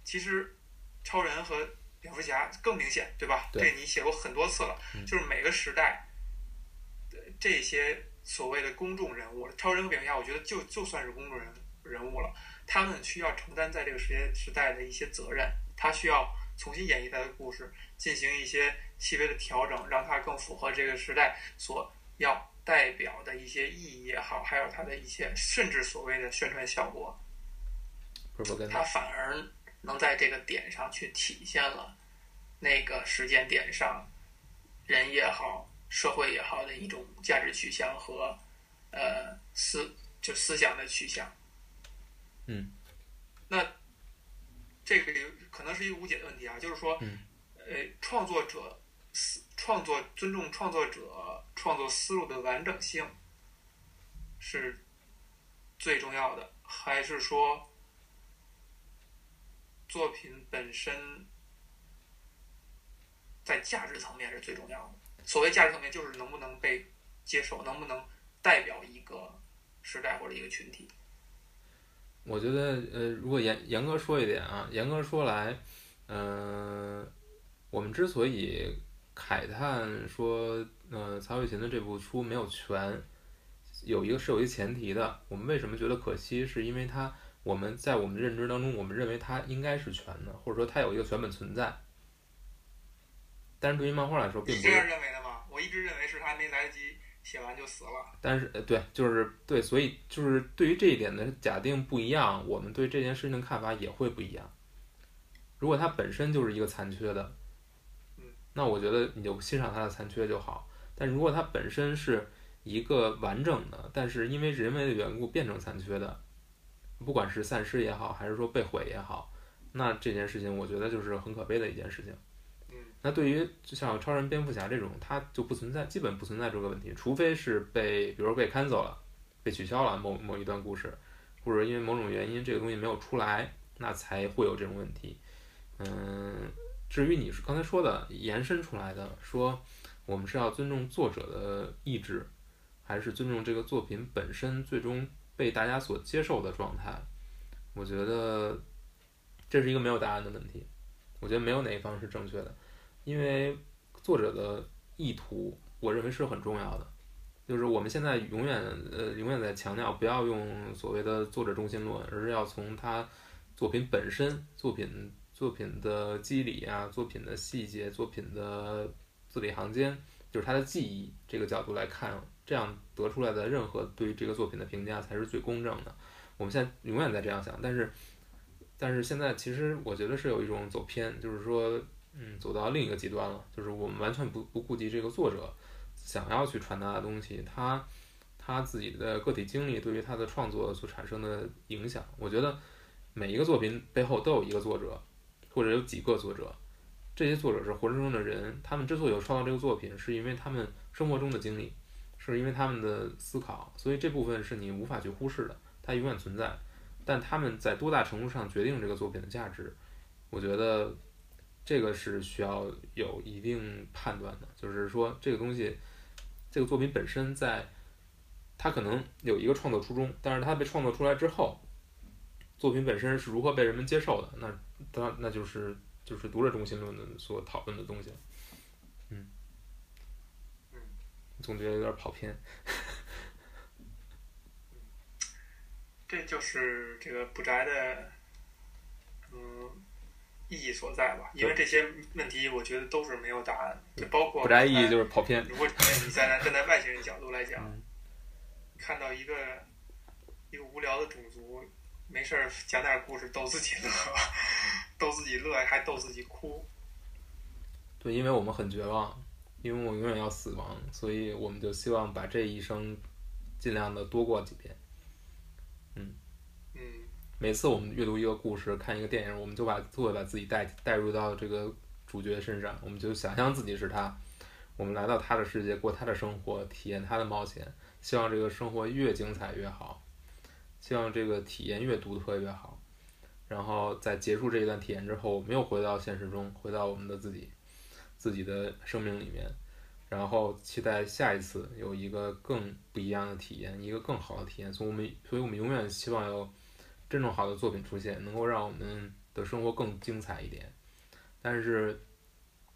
其实超人和蝙蝠侠更明显，对吧？这你写过很多次了，就是每个时代的这些。所谓的公众人物，超人和蝙蝠侠，我觉得就就算是公众人人物了，他们需要承担在这个时间时代的一些责任，他需要重新演绎他的故事，进行一些细微的调整，让它更符合这个时代所要代表的一些意义也好，还有它的一些甚至所谓的宣传效果，他反而能在这个点上去体现了那个时间点上人也好。社会也好的一种价值取向和，呃思就思想的取向，嗯，那这个可能是一个无解的问题啊，就是说，呃，创作者思创作尊重创作者创作思路的完整性是最重要的，还是说作品本身在价值层面是最重要的？所谓价值层面，就是能不能被接受，能不能代表一个时代或者一个群体。我觉得，呃，如果严严格说一点啊，严格说来，嗯、我们之所以慨叹说，呃，曹雪芹的这部书没有全，有一个是有一个前提的。我们为什么觉得可惜？是因为它，我们在我们的认知当中，我们认为它应该是全的，或者说它有一个全本存在。但是对于漫画来说，并不是这样。认为的吗？我一直认为是他没来得及写完就死了。但是，呃，对，就是对，所以就是对于这一点的假定不一样，我们对这件事情的看法也会不一样。如果它本身就是一个残缺的嗯，那我觉得你就欣赏它的残缺就好。但如果它本身是一个完整的，但是因为人为的缘故变成残缺的，不管是散失也好，还是说被毁也好，那这件事情我觉得就是很可悲的一件事情。嗯那对于就像超人、蝙蝠侠这种，它就不存在，基本不存在这个问题，除非是被，比如说被 cancel 了，被取消了某某一段故事，或者因为某种原因这个东西没有出来，那才会有这种问题。嗯，至于你是刚才说的延伸出来的，说我们是要尊重作者的意志，还是尊重这个作品本身最终被大家所接受的状态？我觉得这是一个没有答案的问题。我觉得没有哪一方是正确的，因为作者的意图，我认为是很重要的。就是我们现在永远呃永远在强调不要用所谓的作者中心论，而是要从他作品本身、作品作品的机理啊、作品的细节、作品的字里行间，就是他的记忆这个角度来看，这样得出来的任何对于这个作品的评价才是最公正的。我们现在永远在这样想，但是但是现在其实我觉得是有一种走偏，就是说，嗯，走到另一个极端了，就是我们完全不不顾及这个作者想要去传达的东西，他他自己的个体经历对于他的创作所产生的影响。我觉得每一个作品背后都有一个作者，或者有几个作者，这些作者是活生生的人，他们之所以有创造这个作品，是因为他们生活中的经历，是因为他们的思考，所以这部分是你无法去忽视的，它永远存在。但他们在多大程度上决定这个作品的价值，我觉得这个是需要有一定判断的。就是说，这个东西，这个作品本身在，它可能有一个创作初衷，但是它被创作出来之后，作品本身是如何被人们接受的，那那那就是就是读者中心论的所讨论的东西了。嗯，嗯，总觉得有点跑偏。这就是这个不宅的，嗯，意义所在吧。因为这些问题，我觉得都是没有答案的，就包括不宅意义就是跑偏。如果你站在站在外星人角度来讲，嗯看到一个一个无聊的种族，没事儿讲点故事逗自己乐，逗自己乐还逗自己哭，对，因为我们很绝望，因为我永远要死亡，所以我们就希望把这一生尽量的多过几遍。嗯，每次我们阅读一个故事、看一个电影，我们就把就会把自己带带入到这个主角身上，我们就想象自己是他，我们来到他的世界，过他的生活，体验他的冒险，希望这个生活越精彩越好，希望这个体验越独特越好。然后在结束这一段体验之后，我们又回到现实中，回到我们的自己自己的生命里面，然后期待下一次有一个更不一样的体验，一个更好的体验。所以我们，所以我们永远希望有真正好的作品出现，能够让我们的生活更精彩一点。但是，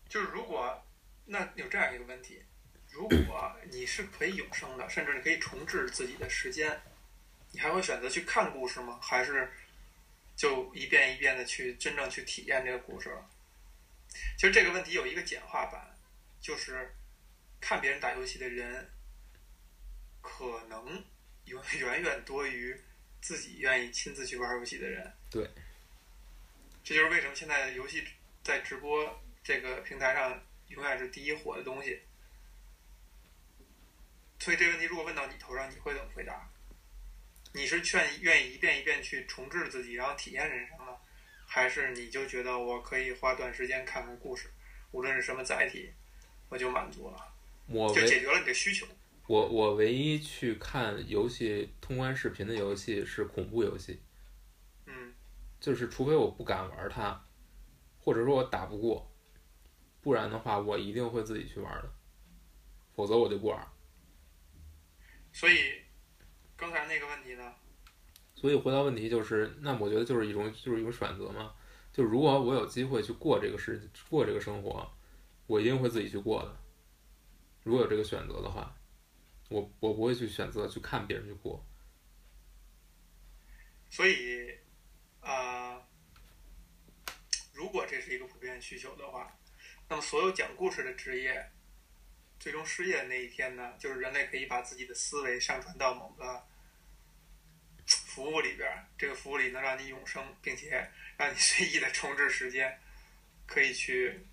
就是如果那有这样一个问题，如果你是可以永生的，甚至你可以重置自己的时间，你还会选择去看故事吗？还是就一遍一遍的去真正去体验这个故事了？其实这个问题有一个简化版，就是看别人打游戏的人，可能远 远远多于自己愿意亲自去玩游戏的人。对，这就是为什么现在游戏在直播这个平台上永远是第一火的东西。所以这个问题如果问到你头上，你会怎么回答？你是劝愿意一遍一遍去重置自己，然后体验人生呢，还是你就觉得我可以花段时间看看故事，无论是什么载体，我就满足了，我就解决了你的需求？我我唯一去看游戏通关视频的游戏是恐怖游戏，嗯就是除非我不敢玩它，或者说我打不过，不然的话我一定会自己去玩的，否则我就不玩。所以刚才那个问题呢？所以回答问题就是，那我觉得就是一种就是一种选择嘛。就如果我有机会去过这个世过这个生活，我一定会自己去过的。如果有这个选择的话，我我不会去选择去看别人去过。所以，啊，如果这是一个普遍需求的话，那么所有讲故事的职业，最终失业的那一天呢，就是人类可以把自己的思维上传到某个服务里边，这个服务里能让你永生，并且让你随意的重置时间，可以去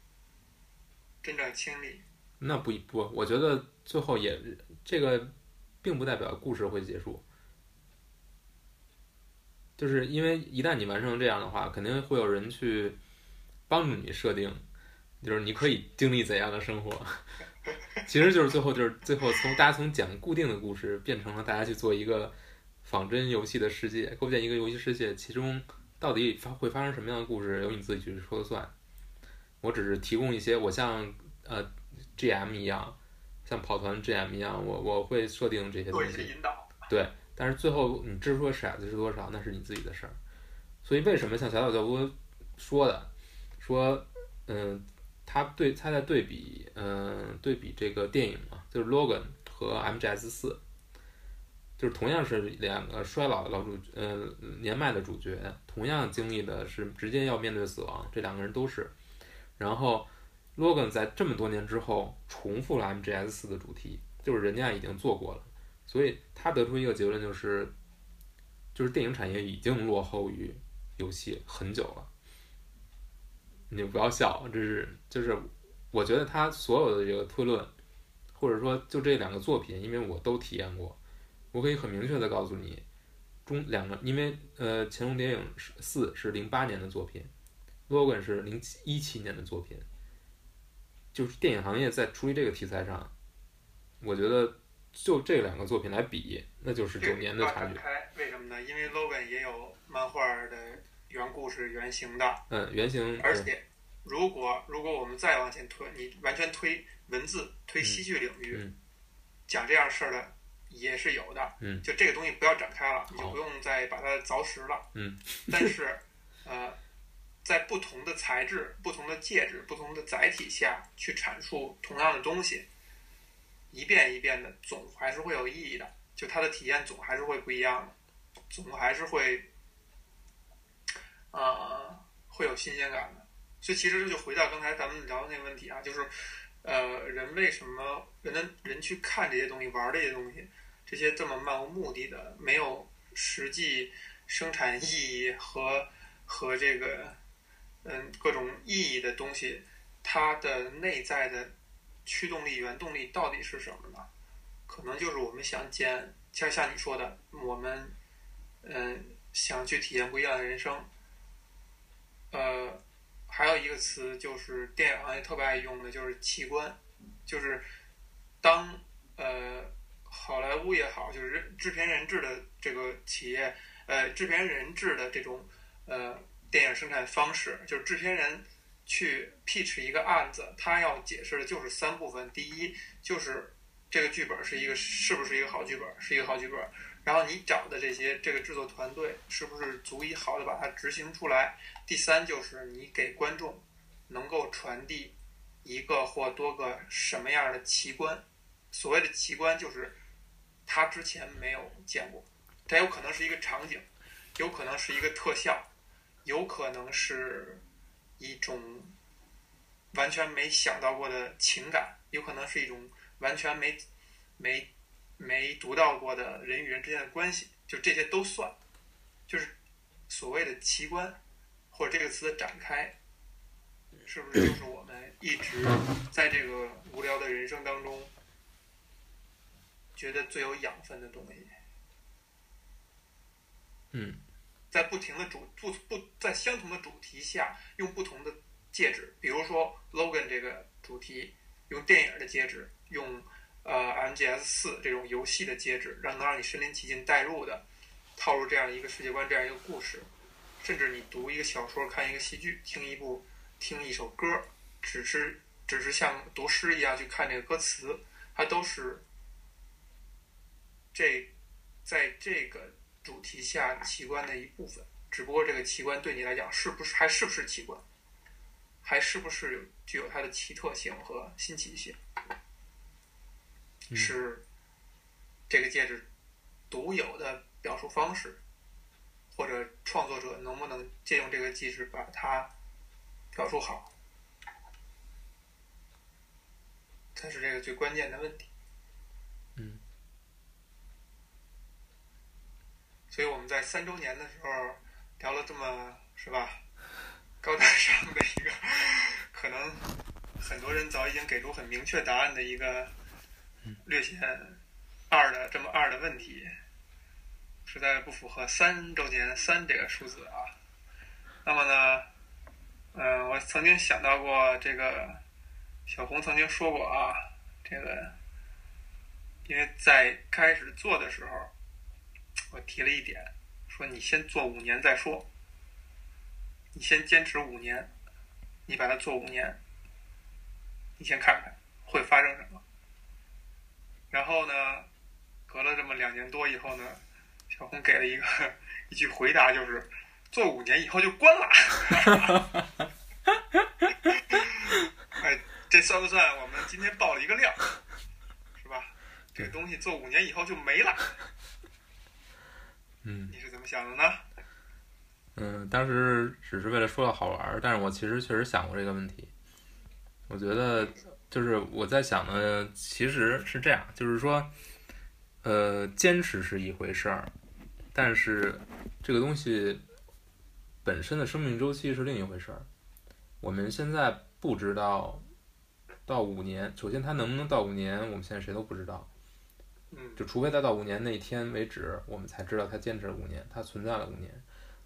真正清理。那不不，我觉得最后也这个，并不代表故事会结束。就是因为一旦你完成这样的话，肯定会有人去帮助你设定，就是你可以经历怎样的生活。其实就是最后就是最后从大家从讲固定的故事变成了大家去做一个仿真游戏的世界，构建一个游戏世界，其中到底发会发生什么样的故事，由你自己去说了算。我只是提供一些，我像呃 GM 一样，像跑团 GM 一样，我我会设定这些东西。对。但是最后你掷出的骰子是多少，那是你自己的事儿。所以为什么像小岛教波说的，说，嗯，他对他在对比，嗯，对比这个电影嘛，就是 Logan 和 MGS 四，就是同样是两个衰老的老主，呃，年迈的主角，同样经历的是直接要面对死亡，这两个人都是。然后 Logan 在这么多年之后重复了 MGS 四的主题，就是人家已经做过了。所以他得出一个结论，就是，就是电影产业已经落后于游戏很久了。你不要笑，这是就是，我觉得他所有的这个推论，或者说就这两个作品，因为我都体验过，我可以很明确的告诉你，中两个，因为呃，《乾隆谍影是四》是零八年的作品，《Logan》是零七一七年的作品，就是电影行业在处理这个题材上，我觉得。就这两个作品来比，那就是九年的差距。为什么呢？因为 Logan 也有漫画的原故事原型的。嗯，原型。而且，如果如果我们再往前推，你完全推文字、推戏剧领域，讲这样事儿的也是有的。嗯。就这个东西不要展开了，你就不用再把它凿实了。嗯。但是，呃，在不同的材质、不同的介质、不同的载体下去阐述同样的东西。一遍一遍的，总还是会有意义的。就它的体验总还是会不一样的，总还是会，呃，会有新鲜感的。所以其实就回到刚才咱们聊的那个问题啊，就是，呃，人为什么人的人去看这些东西、玩这些东西，这些这么漫无目的的、没有实际生产意义和和这个嗯各种意义的东西，它的内在的。驱动力、原动力到底是什么呢？可能就是我们想见，像像你说的，我们嗯想去体验不一样的人生。呃，还有一个词就是电影行业特别爱用的，就是器官，就是当呃好莱坞也好，就是制片人制的这个企业，呃制片人制的这种呃电影生产方式，就是制片人。去 pitch 一个案子，他要解释的就是三部分：第一，就是这个剧本是一个是不是一个好剧本，是一个好剧本；然后你找的这些这个制作团队是不是足以好的把它执行出来；第三，就是你给观众能够传递一个或多个什么样的奇观。所谓的奇观，就是他之前没有见过，它有可能是一个场景，有可能是一个特效，有可能是。一种完全没想到过的情感，有可能是一种完全没没没读到过的人与人之间的关系，就这些都算，就是所谓的奇观，或者这个词的展开，是不是就是我们一直在这个无聊的人生当中觉得最有养分的东西？嗯。在不停的主不不在相同的主题下，用不同的介质，比如说 Logan 这个主题，用电影的介质，用呃 MGS 四这种游戏的介质，让能让你身临其境带入的套入这样一个世界观，这样一个故事，甚至你读一个小说、看一个戏剧、听一部听一首歌，只是只是像读诗一样去看这个歌词，它都是这在这个主题下奇观的一部分，只不过这个奇观对你来讲是不是还是不是奇观，还是不是有具有它的奇特性和新奇性，是这个戒指独有的表述方式，或者创作者能不能借用这个戒指把它表述好，才是这个最关键的问题。嗯。所以我们在三周年的时候聊了这么是吧高大上的一个，可能很多人早已经给出很明确答案的一个略显二的这么二的问题，实在不符合三周年三这个数字啊。那么呢，嗯，我曾经想到过这个，小红曾经说过啊，这个因为在开始做的时候。我提了一点，说你先做五年再说，你先坚持五年，你把它做五年，你先看看会发生什么。然后呢，隔了这么两年多以后呢，小红给了一个一句回答，就是做五年以后就关了。哎，这算不算我们今天爆了一个料？是吧？这个东西做五年以后就没了。嗯，你是怎么想的呢？嗯，当时只是为了说的好玩儿，但是我其实确实想过这个问题。我觉得就是我在想的，其实是这样，就是说，呃，坚持是一回事儿，但是这个东西本身的生命周期是另一回事儿。我们现在不知道到五年，首先它能不能到五年，我们现在谁都不知道。就除非它到五年那天为止，我们才知道它坚持了五年，它存在了五年。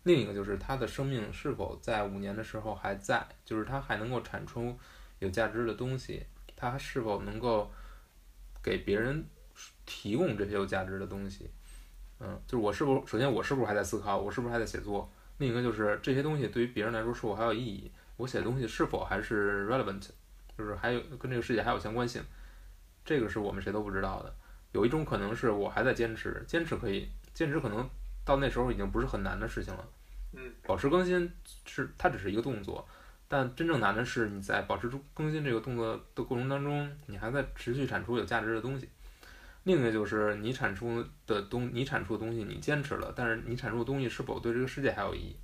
另一个就是它的生命是否在五年的时候还在，就是它还能够产出有价值的东西，它是否能够给别人提供这些有价值的东西。嗯，就是我是不是首先我是不是还在思考，我是不是还在写作？另一个就是这些东西对于别人来说是否还有意义？我写的东西是否还是 relevant，就是还有跟这个世界还有相关性？这个是我们谁都不知道的。有一种可能是我还在坚持，坚持可以，坚持可能到那时候已经不是很难的事情了。嗯，保持更新是它只是一个动作，但真正难的是你在保持更新这个动作的过程当中，你还在持续产出有价值的东西。另一个就是你产出的东，你产出的东西你坚持了，但是你产出的东西是否对这个世界还有意义，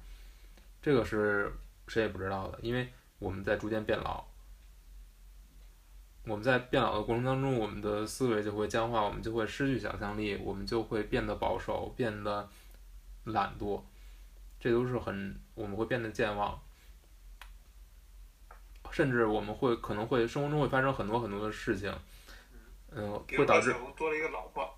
这个是谁也不知道的，因为我们在逐渐变老。我们在变老的过程当中，我们的思维就会僵化，我们就会失去想象力，我们就会变得保守，变得懒惰，这都是很我们会变得健忘，甚至我们会可能会生活中会发生很多很多的事情，嗯，会导致多了一个老婆。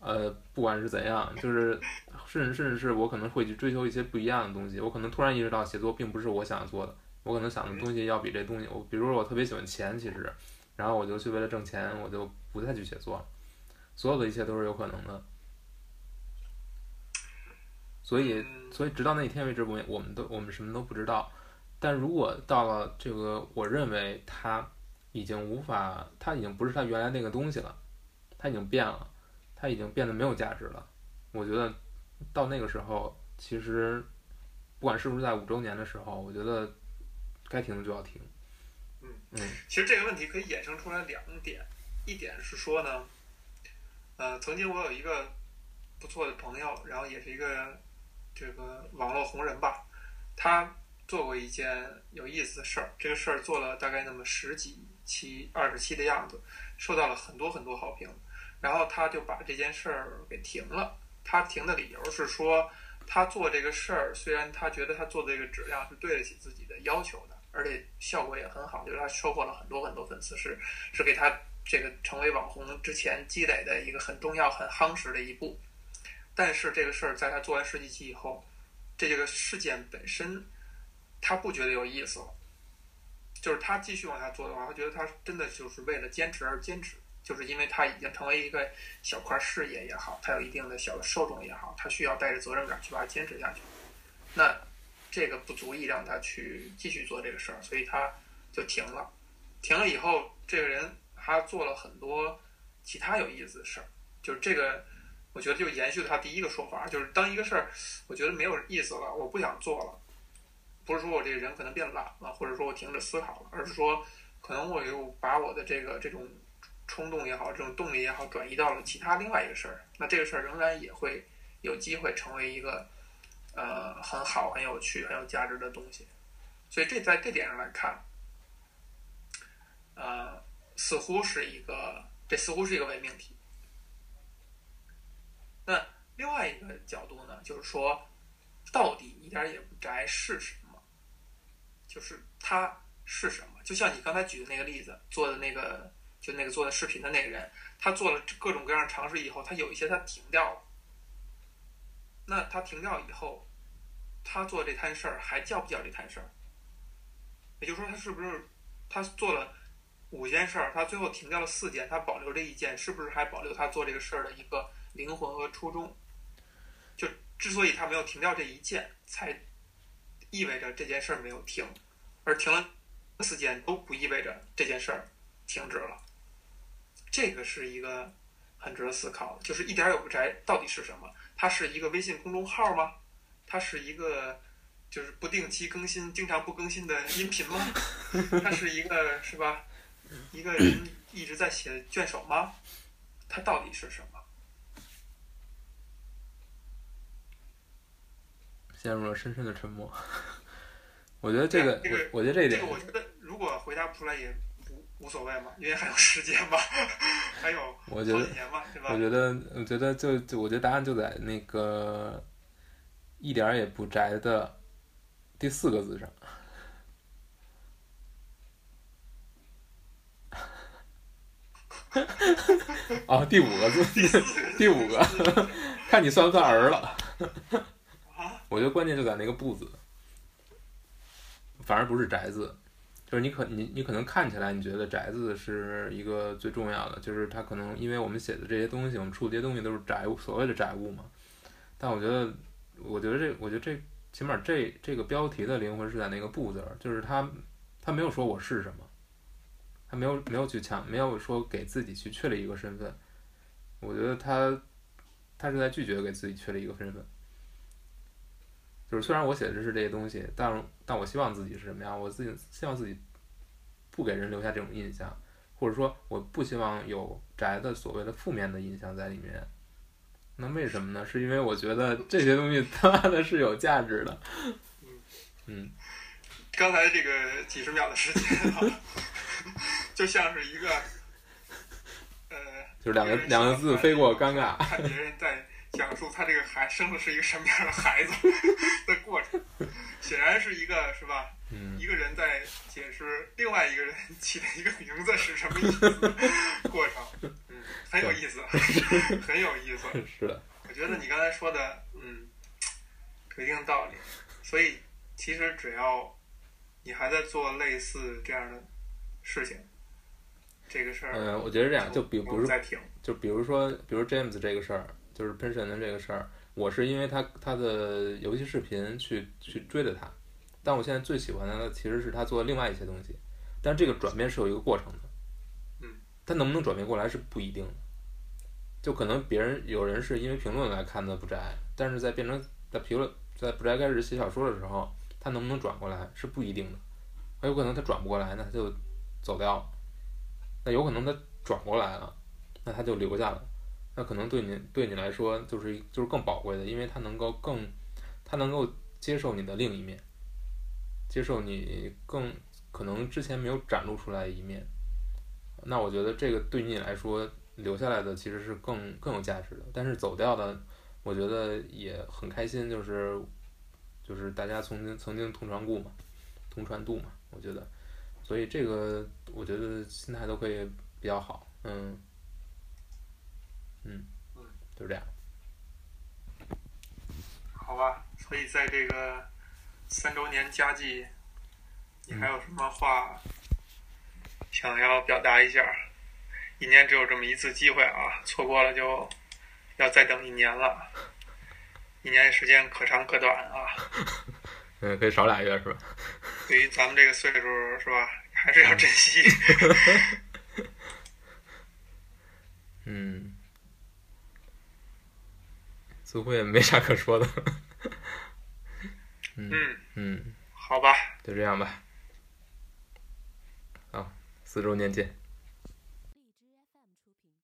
呃，不管是怎样，就是甚至甚至是我可能会去追求一些不一样的东西，我可能突然意识到写作并不是我想做的，我可能想的东西要比这东西，我比如说我特别喜欢钱，其实。然后我就去为了挣钱，我就不再去写作了。所有的一切都是有可能的。所以，所以直到那一天为止，我我们都我们什么都不知道。但如果到了这个，我认为他已经无法，他已经不是他原来那个东西了，他已经变了，他已经变得没有价值了。我觉得到那个时候，其实不管是不是在五周年的时候，我觉得该停的就要停。嗯，其实这个问题可以衍生出来两点，一点是说呢，呃，曾经我有一个不错的朋友，然后也是一个这个网络红人吧，他做过一件有意思的事儿，这个事儿做了大概那么十几期、二十期的样子，受到了很多很多好评，然后他就把这件事儿给停了。他停的理由是说，他做这个事儿，虽然他觉得他做的这个质量是对得起自己的要求的。而且效果也很好，就是他收获了很多很多粉丝，是是给他这个成为网红之前积累的一个很重要、很夯实的一步。但是这个事儿在他做完十几期以后，这个事件本身他不觉得有意思了。就是他继续往下做的话，他觉得他真的就是为了坚持而坚持，就是因为他已经成为一个小块事业也好，他有一定的小的受众也好，他需要带着责任感去把它坚持下去。那。这个不足以让他去继续做这个事儿，所以他就停了。停了以后，这个人他做了很多其他有意思的事儿。就是这个我觉得就延续了他第一个说法，就是当一个事儿我觉得没有意思了，我不想做了，不是说我这个人可能变懒了，或者说我停止思考了，而是说可能我又把我的这个这种冲动也好，这种动力也好，转移到了其他另外一个事儿，那这个事儿仍然也会有机会成为一个呃很好、很有趣、很有价值的东西。所以这在这点上来看，呃，似乎是一个，这似乎是一个伪命题。那另外一个角度呢，就是说，到底一点也不宅是什么？就是它是什么？就像你刚才举的那个例子，做的那个，就那个做的视频的那个人，他做了各种各样的尝试以后，他有一些他停掉了。那他停掉以后，他做这摊事儿还叫不叫这摊事儿？也就是说，他是不是他做了五件事儿，他最后停掉了四件，他保留这一件，是不是还保留他做这个事儿的一个？灵魂和初衷，就之所以他没有停掉这一件，才意味着这件事儿没有停，而停了四件都不意味着这件事儿停止了。这个是一个很值得思考的，就是一点也不宅到底是什么？它是一个微信公众号吗？它是一个就是不定期更新、经常不更新的音频吗？它是一个是吧？一个人一直在写卷首吗？它到底是什么？陷入了深深的沉默。我觉得这个，我我觉得这一点，这个我觉得如果回答不出来也无无所谓嘛，因为还有时间嘛，还有好几年嘛，对吧？我觉得，我觉得就就我觉得答案就在那个一点也不宅的第四个字上。啊，第五个字，第五个，看你算不算儿了。我觉得关键就在那个“不”字，反而不是“宅”字，就是你可你你可能看起来你觉得“宅”子是一个最重要的，就是它可能因为我们写的这些东西，我们出的这些东西都是宅物，所谓的宅物嘛。但我觉得，我觉得这，我觉得这起码这这个标题的灵魂是在那个“不”字儿，就是他他没有说我是什么，他没有没有去强，没有说给自己去确立一个身份。我觉得他他是在拒绝给自己确立一个身份。就是虽然我写的是这些东西，但但我希望自己是什么样？我自己希望自己不给人留下这种印象，或者说我不希望有宅的所谓的负面的印象在里面。那为什么呢？是因为我觉得这些东西他妈的是有价值的。嗯。刚才这个几十秒的时间啊，就像是一个呃，就两个两个字飞过尴尬。看别人在。讲述他这个孩生的是一个什么样的孩子 的过程，显然是一个是吧？嗯一个人在解释另外一个人 起的一个名字是什么意思过程，嗯，很有意思，很有意思。是的，我觉得你刚才说的，嗯，有一定道理。所以其实只要你还在做类似这样的事情，这个事儿，嗯，我觉得这样，就比不是再停，就比如说，比如 James 这个事儿。就是喷神的这个事儿，我是因为他他的游戏视频去去追的他，但我现在最喜欢的其实是他做的另外一些东西，但这个转变是有一个过程的，嗯，他能不能转变过来是不一定的，就可能别人有人是因为评论来看的不宅，但是在变成在评论在不宅开始写小说的时候，他能不能转过来是不一定的，很有可能他转不过来，那他就走掉了，那有可能他转过来了，那他就留下了。那可能对你对你来说就是就是更宝贵的，因为他能够更，他能够接受你的另一面，接受你更可能之前没有展露出来一面。那我觉得这个对你来说留下来的其实是更更有价值的。但是走掉的，我觉得也很开心，就是就是大家曾经曾经同船故嘛，同船渡嘛，我觉得，所以这个我觉得心态都可以比较好，嗯嗯。嗯，就是这样。好吧，所以在这个三周年佳绩，你还有什么话想要表达一下？一年只有这么一次机会啊，错过了就要再等一年了。一年时间可长可短啊。嗯，可以少俩月是吧？对于咱们这个岁数是吧，还是要珍惜。嗯。似乎也没啥可说的。嗯，嗯，好吧，就这样吧。好，四周年见。